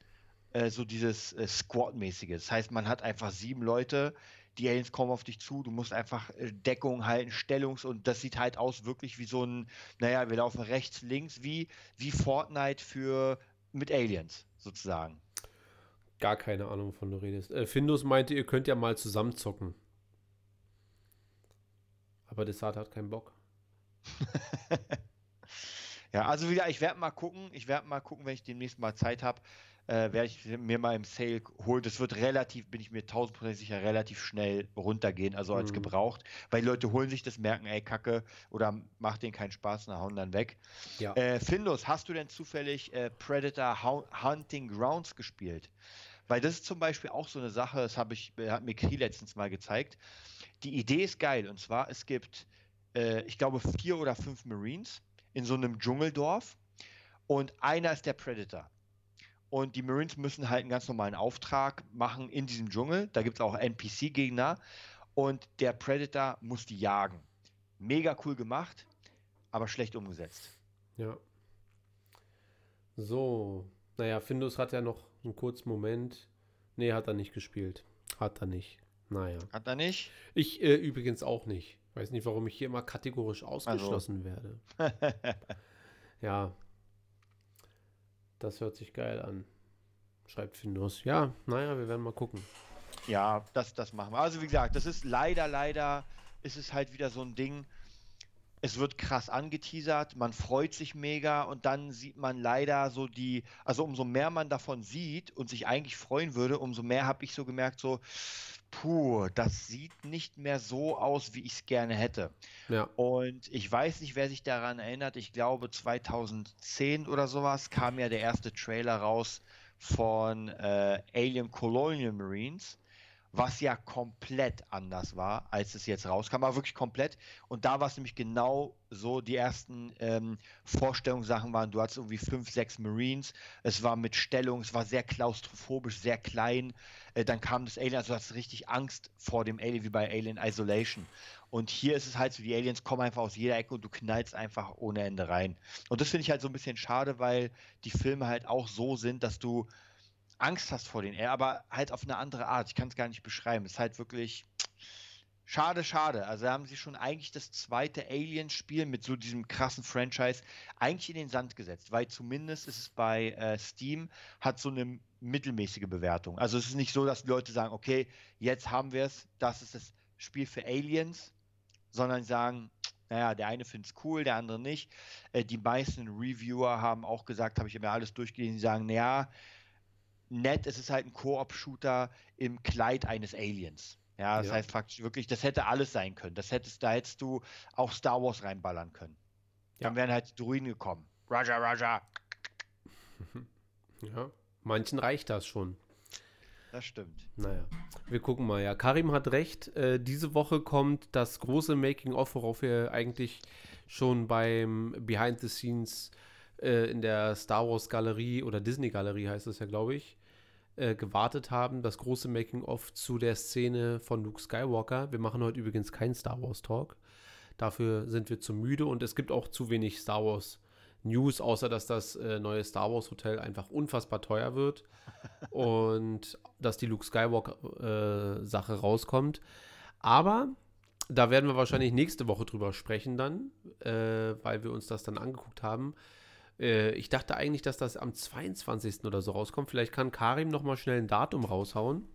äh, so dieses äh, Squad-mäßige. Das heißt, man hat einfach sieben Leute, die Aliens kommen auf dich zu, du musst einfach äh, Deckung halten, Stellungs- und das sieht halt aus wirklich wie so ein, naja, wir laufen rechts, links, wie, wie Fortnite für mit Aliens sozusagen. Gar keine Ahnung, wovon du redest. Äh, Findus meinte, ihr könnt ja mal zusammen zocken. Aber Desart hat keinen Bock. Ja, also wieder, ich werde mal gucken, ich werde mal gucken, wenn ich demnächst mal Zeit habe, äh, werde ich mir mal im Sale holen. Das wird relativ, bin ich mir tausendprozentig sicher, relativ schnell runtergehen, also als Mhm. gebraucht, weil die Leute holen sich das, merken, ey, Kacke, oder macht denen keinen Spaß und hauen dann weg. Ja. Äh, Findus, hast du denn zufällig äh, Predator Hunting Grounds gespielt? Weil das ist zum Beispiel auch so eine Sache, das habe ich, hat mir Kri letztens mal gezeigt. Die Idee ist geil und zwar, es gibt, äh, ich glaube, vier oder fünf Marines in so einem Dschungeldorf und einer ist der Predator. Und die Marines müssen halt einen ganz normalen Auftrag machen in diesem Dschungel. Da gibt es auch NPC-Gegner und der Predator muss die jagen. Mega cool gemacht, aber schlecht umgesetzt. Ja. So. Naja, Findus hat ja noch einen kurzen Moment. Nee, hat er nicht gespielt. Hat er nicht. Naja. Hat er nicht? Ich äh, übrigens auch nicht. Weiß nicht, warum ich hier immer kategorisch ausgeschlossen werde. Ja. Das hört sich geil an. Schreibt Findus. Ja, naja, wir werden mal gucken. Ja, das, das machen wir. Also wie gesagt, das ist leider, leider, ist es halt wieder so ein Ding. Es wird krass angeteasert, man freut sich mega und dann sieht man leider so die, also umso mehr man davon sieht und sich eigentlich freuen würde, umso mehr habe ich so gemerkt, so, puh, das sieht nicht mehr so aus, wie ich es gerne hätte. Ja. Und ich weiß nicht, wer sich daran erinnert. Ich glaube, 2010 oder sowas kam ja der erste Trailer raus von äh, Alien Colonial Marines, was ja komplett anders war, als es jetzt rauskam, aber wirklich komplett. Und da war es nämlich genau so, die ersten ähm, Vorstellungssachen waren, du hattest irgendwie fünf, sechs Marines, es war mit Stellung, es war sehr klaustrophobisch, sehr klein. Äh, dann kam das Alien, also du hattest richtig Angst vor dem Alien, wie bei Alien Isolation. Und hier ist es halt so, die Aliens kommen einfach aus jeder Ecke und du knallst einfach ohne Ende rein. Und das finde ich halt so ein bisschen schade, weil die Filme halt auch so sind, dass du Angst hast vor den, aber halt auf eine andere Art. Ich kann es gar nicht beschreiben. Es ist halt wirklich schade, schade. Also haben sie schon eigentlich das zweite Alien-Spiel mit so diesem krassen Franchise eigentlich in den Sand gesetzt, weil zumindest ist es bei äh, Steam hat so eine mittelmäßige Bewertung. Also es ist nicht so, dass die Leute sagen, okay, jetzt haben wir es, das ist das Spiel für Aliens, sondern sagen, naja, der eine findet es cool, der andere nicht. Äh, die meisten Reviewer haben auch gesagt, habe ich mir alles durchgelesen, die sagen, naja, nett, es ist halt ein Koop-Shooter im Kleid eines Aliens. Ja, das Ja. heißt faktisch wirklich, das hätte alles sein können. Das hättest, da hättest du auch Star Wars reinballern können. Dann Ja. wären halt die Druiden gekommen. Roger, Roger. Ja. Manchen reicht das schon. Das stimmt. Naja, wir gucken mal. Ja, Karim hat recht. Äh, diese Woche kommt das große Making-of, worauf wir eigentlich schon beim Behind the Scenes äh, in der Star Wars Galerie oder Disney Galerie heißt es ja, glaube ich, äh, gewartet haben. Das große Making-of zu der Szene von Luke Skywalker. Wir machen heute übrigens keinen Star Wars Talk. Dafür sind wir zu müde und es gibt auch zu wenig Star Wars News, außer dass das äh, neue Star Wars Hotel einfach unfassbar teuer wird und dass die Luke Skywalker äh, Sache rauskommt. Aber da werden wir wahrscheinlich nächste Woche drüber sprechen dann, äh, weil wir uns das dann angeguckt haben. Äh, ich dachte eigentlich, dass das am 22. oder so rauskommt. Vielleicht kann Karim noch mal schnell ein Datum raushauen,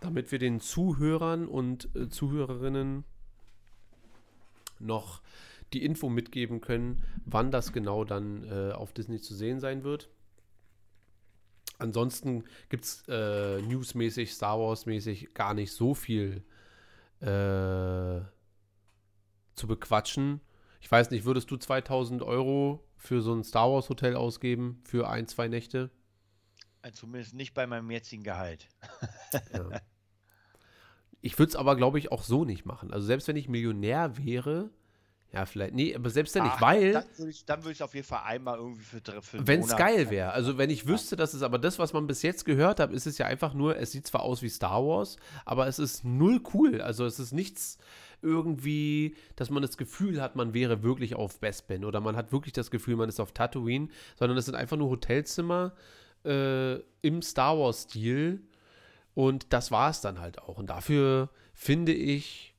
damit wir den Zuhörern und äh, Zuhörerinnen noch die Info mitgeben können, wann das genau dann äh, auf Disney zu sehen sein wird. Ansonsten gibt es äh, newsmäßig, Star Wars-mäßig gar nicht so viel äh, zu bequatschen. Ich weiß nicht, würdest du 2000 Euro für so ein Star Wars Hotel ausgeben für ein, zwei Nächte? Äh, Zumindest nicht bei meinem jetzigen Gehalt. Ja. Ich würde es aber, glaube ich, auch so nicht machen. Also selbst wenn ich Millionär wäre, ja, vielleicht, nee, aber selbst wenn nicht, Ach, weil, Dann würde ich, würd ich auf jeden Fall einmal irgendwie für, für wenn es geil wäre. Also wenn ich wüsste, dass es aber das, was man bis jetzt gehört hat, ist es ja einfach nur, es sieht zwar aus wie Star Wars, aber es ist null cool. Also es ist nichts irgendwie, dass man das Gefühl hat, man wäre wirklich auf Bespin oder man hat wirklich das Gefühl, man ist auf Tatooine, sondern es sind einfach nur Hotelzimmer äh, im Star Wars-Stil und das war es dann halt auch. Und dafür finde ich,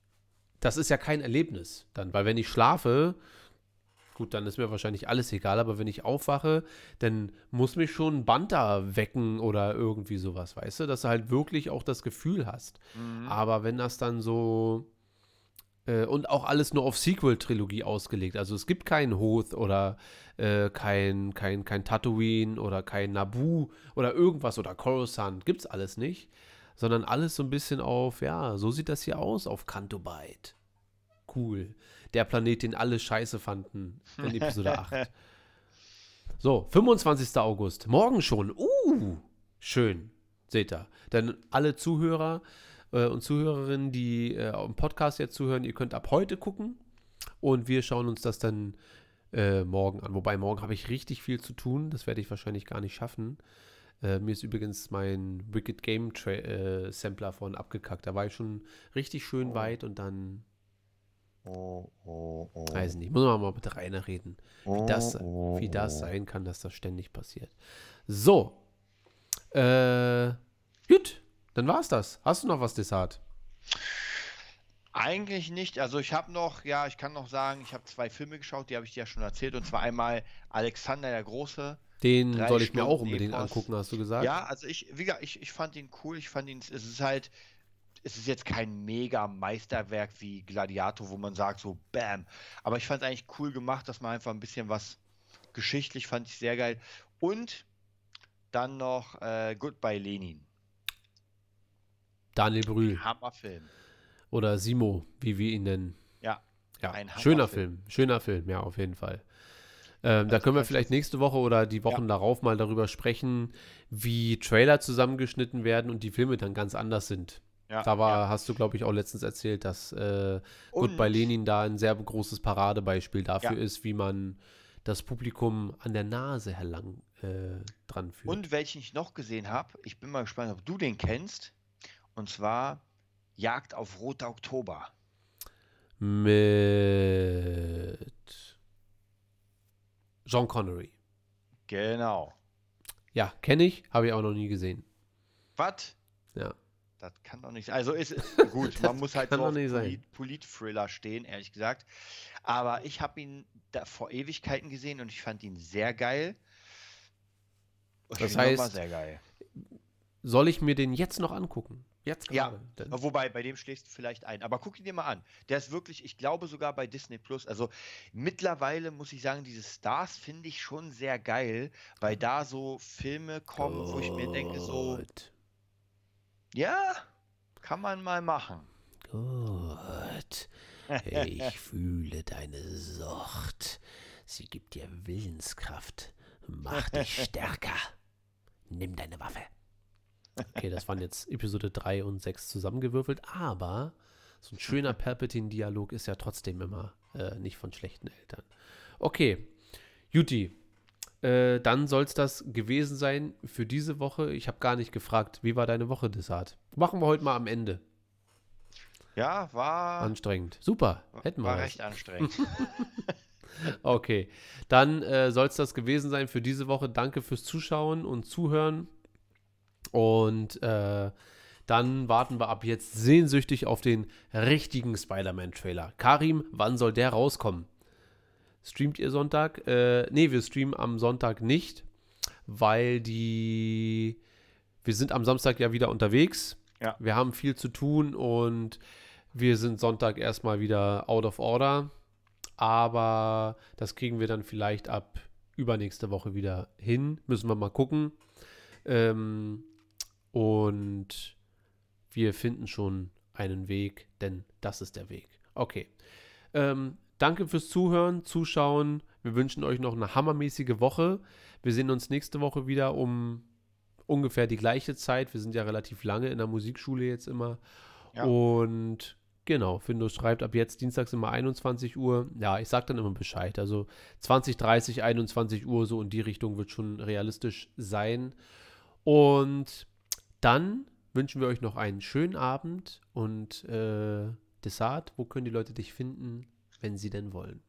das ist ja kein Erlebnis dann, weil wenn ich schlafe, gut, dann ist mir wahrscheinlich alles egal, aber wenn ich aufwache, dann muss mich schon ein Banta wecken oder irgendwie sowas, weißt du, dass du halt wirklich auch das Gefühl hast. Mhm. Aber wenn das dann so äh, und auch alles nur auf Sequel-Trilogie ausgelegt. Also es gibt keinen Hoth oder äh, kein, kein, kein Tatooine oder kein Naboo oder irgendwas oder Coruscant. Gibt's alles nicht. Sondern alles so ein bisschen auf, ja, so sieht das hier aus auf Canto Bight. Cool. Der Planet, den alle scheiße fanden in Episode 8. So, 25. August. Morgen schon. Uh, schön. Seht ihr. Denn alle Zuhörer äh, und Zuhörerinnen, die äh, im Podcast jetzt zuhören, ihr könnt ab heute gucken. Und wir schauen uns das dann äh, morgen an. Wobei morgen habe ich richtig viel zu tun. Das werde ich wahrscheinlich gar nicht schaffen. Äh, mir ist übrigens mein Wicked Game Tra äh, Sampler von abgekackt. Da war ich schon richtig schön Oh. weit und dann, Oh, oh, oh. weiß nicht, muss man mal mit Rainer reden wie das, oh, wie das oh. sein kann, dass das ständig passiert. So. Äh, gut, dann war's das. Hast du noch was, Desart? Eigentlich nicht. Also ich habe noch, ja, ich kann noch sagen, ich habe zwei Filme geschaut, die habe ich dir ja schon erzählt. Und zwar einmal Alexander der Große. Den soll ich mir auch Stunden unbedingt Epos. angucken, hast du gesagt? Ja, also ich, wie gesagt, ich, ich fand ihn cool. Ich fand ihn, es ist halt, es ist jetzt kein mega Meisterwerk wie Gladiator, wo man sagt so, bam. Aber ich fand es eigentlich cool gemacht, dass man einfach ein bisschen was geschichtlich fand ich sehr geil. Und dann noch äh, Goodbye Lenin. Daniel Brühl Hammerfilm. oder Simo, wie wir ihn nennen. Ja, Ja, ein schöner. Film. Schöner Film, ja, auf jeden Fall. Ähm, da Also können wir vielleicht nächste Woche oder die Wochen darauf mal darüber sprechen, wie Trailer zusammengeschnitten werden und die Filme dann ganz anders sind. Ja, Da war, ja. hast du, glaube ich, auch letztens erzählt, dass äh, Goodbye Lenin da ein sehr großes Paradebeispiel dafür Ja. ist, wie man das Publikum an der Nase herlang äh, dran führt. Und welchen ich noch gesehen habe, ich bin mal gespannt, ob du den kennst. Und zwar Jagd auf Roter Oktober. Mit John Connery. Genau. Ja, kenne ich, habe ich auch noch nie gesehen. Was? Ja. Das kann doch nicht sein. Also ist gut, man muss halt so auf. Polit Polit-Thriller stehen, ehrlich gesagt. Aber ich habe ihn da vor Ewigkeiten gesehen und ich fand ihn sehr geil. Ich Das heißt- sehr geil. Soll ich mir den jetzt noch angucken? Jetzt Ja. gerade? Denn- Wobei, bei dem schlägst du vielleicht ein. Aber guck ihn dir mal an. Der ist wirklich, ich glaube sogar bei Disney Plus. Also mittlerweile muss ich sagen, diese Stars finde ich schon sehr geil, weil da so Filme kommen, wo ich mir denke, so, Gut. ja, kann man mal machen. Gut. Ich fühle deine Sucht. Sie gibt dir Willenskraft. Mach dich stärker. Nimm deine Waffe. Okay, das waren jetzt Episode 3 und 6 zusammengewürfelt, aber so ein schöner Palpatine-Dialog ist ja trotzdem immer äh, nicht von schlechten Eltern. Okay, Juti, äh, dann soll es das gewesen sein für diese Woche. Ich habe gar nicht gefragt, wie war deine Woche, Desart? Machen wir heute mal am Ende. Ja, war, Anstrengend. Super. Hätten wir war recht anstrengend. Okay. Dann äh, soll es das gewesen sein für diese Woche. Danke fürs Zuschauen und Zuhören. Und äh, dann warten wir ab jetzt sehnsüchtig auf den richtigen Spider-Man-Trailer. Karim, wann soll der rauskommen? Streamt ihr Sonntag? Äh, nee, wir streamen am Sonntag nicht, weil die. Wir sind am Samstag ja wieder unterwegs. Ja. Wir haben viel zu tun und wir sind Sonntag erstmal wieder out of order. aber das kriegen wir dann vielleicht ab übernächste Woche wieder hin. Müssen wir mal gucken. Ähm, und wir finden schon einen Weg, denn das ist der Weg. Okay. Ähm, danke fürs Zuhören, Zuschauen. Wir wünschen euch noch eine hammermäßige Woche. Wir sehen uns nächste Woche wieder um ungefähr die gleiche Zeit. Wir sind ja relativ lange in der Musikschule jetzt immer. Ja. Und genau, Findus schreibt ab jetzt dienstags immer 21 Uhr. Ja, ich sage dann immer Bescheid. Also 20, 30, 21 Uhr, so in die Richtung wird schon realistisch sein. Und dann wünschen wir euch noch einen schönen Abend und äh, Desart, wo können die Leute dich finden, wenn sie denn wollen?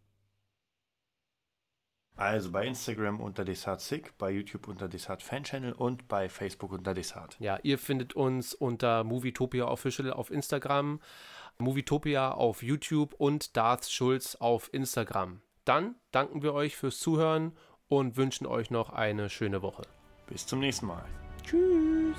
Also bei Instagram unter DesartSick, bei YouTube unter Desart Fanchannel und bei Facebook unter Desart. Ja, ihr findet uns unter Movietopia Official auf Instagram, Movietopia auf YouTube und Darth Schulz auf Instagram. Dann danken wir euch fürs Zuhören und wünschen euch noch eine schöne Woche. Bis zum nächsten Mal. Tschüss.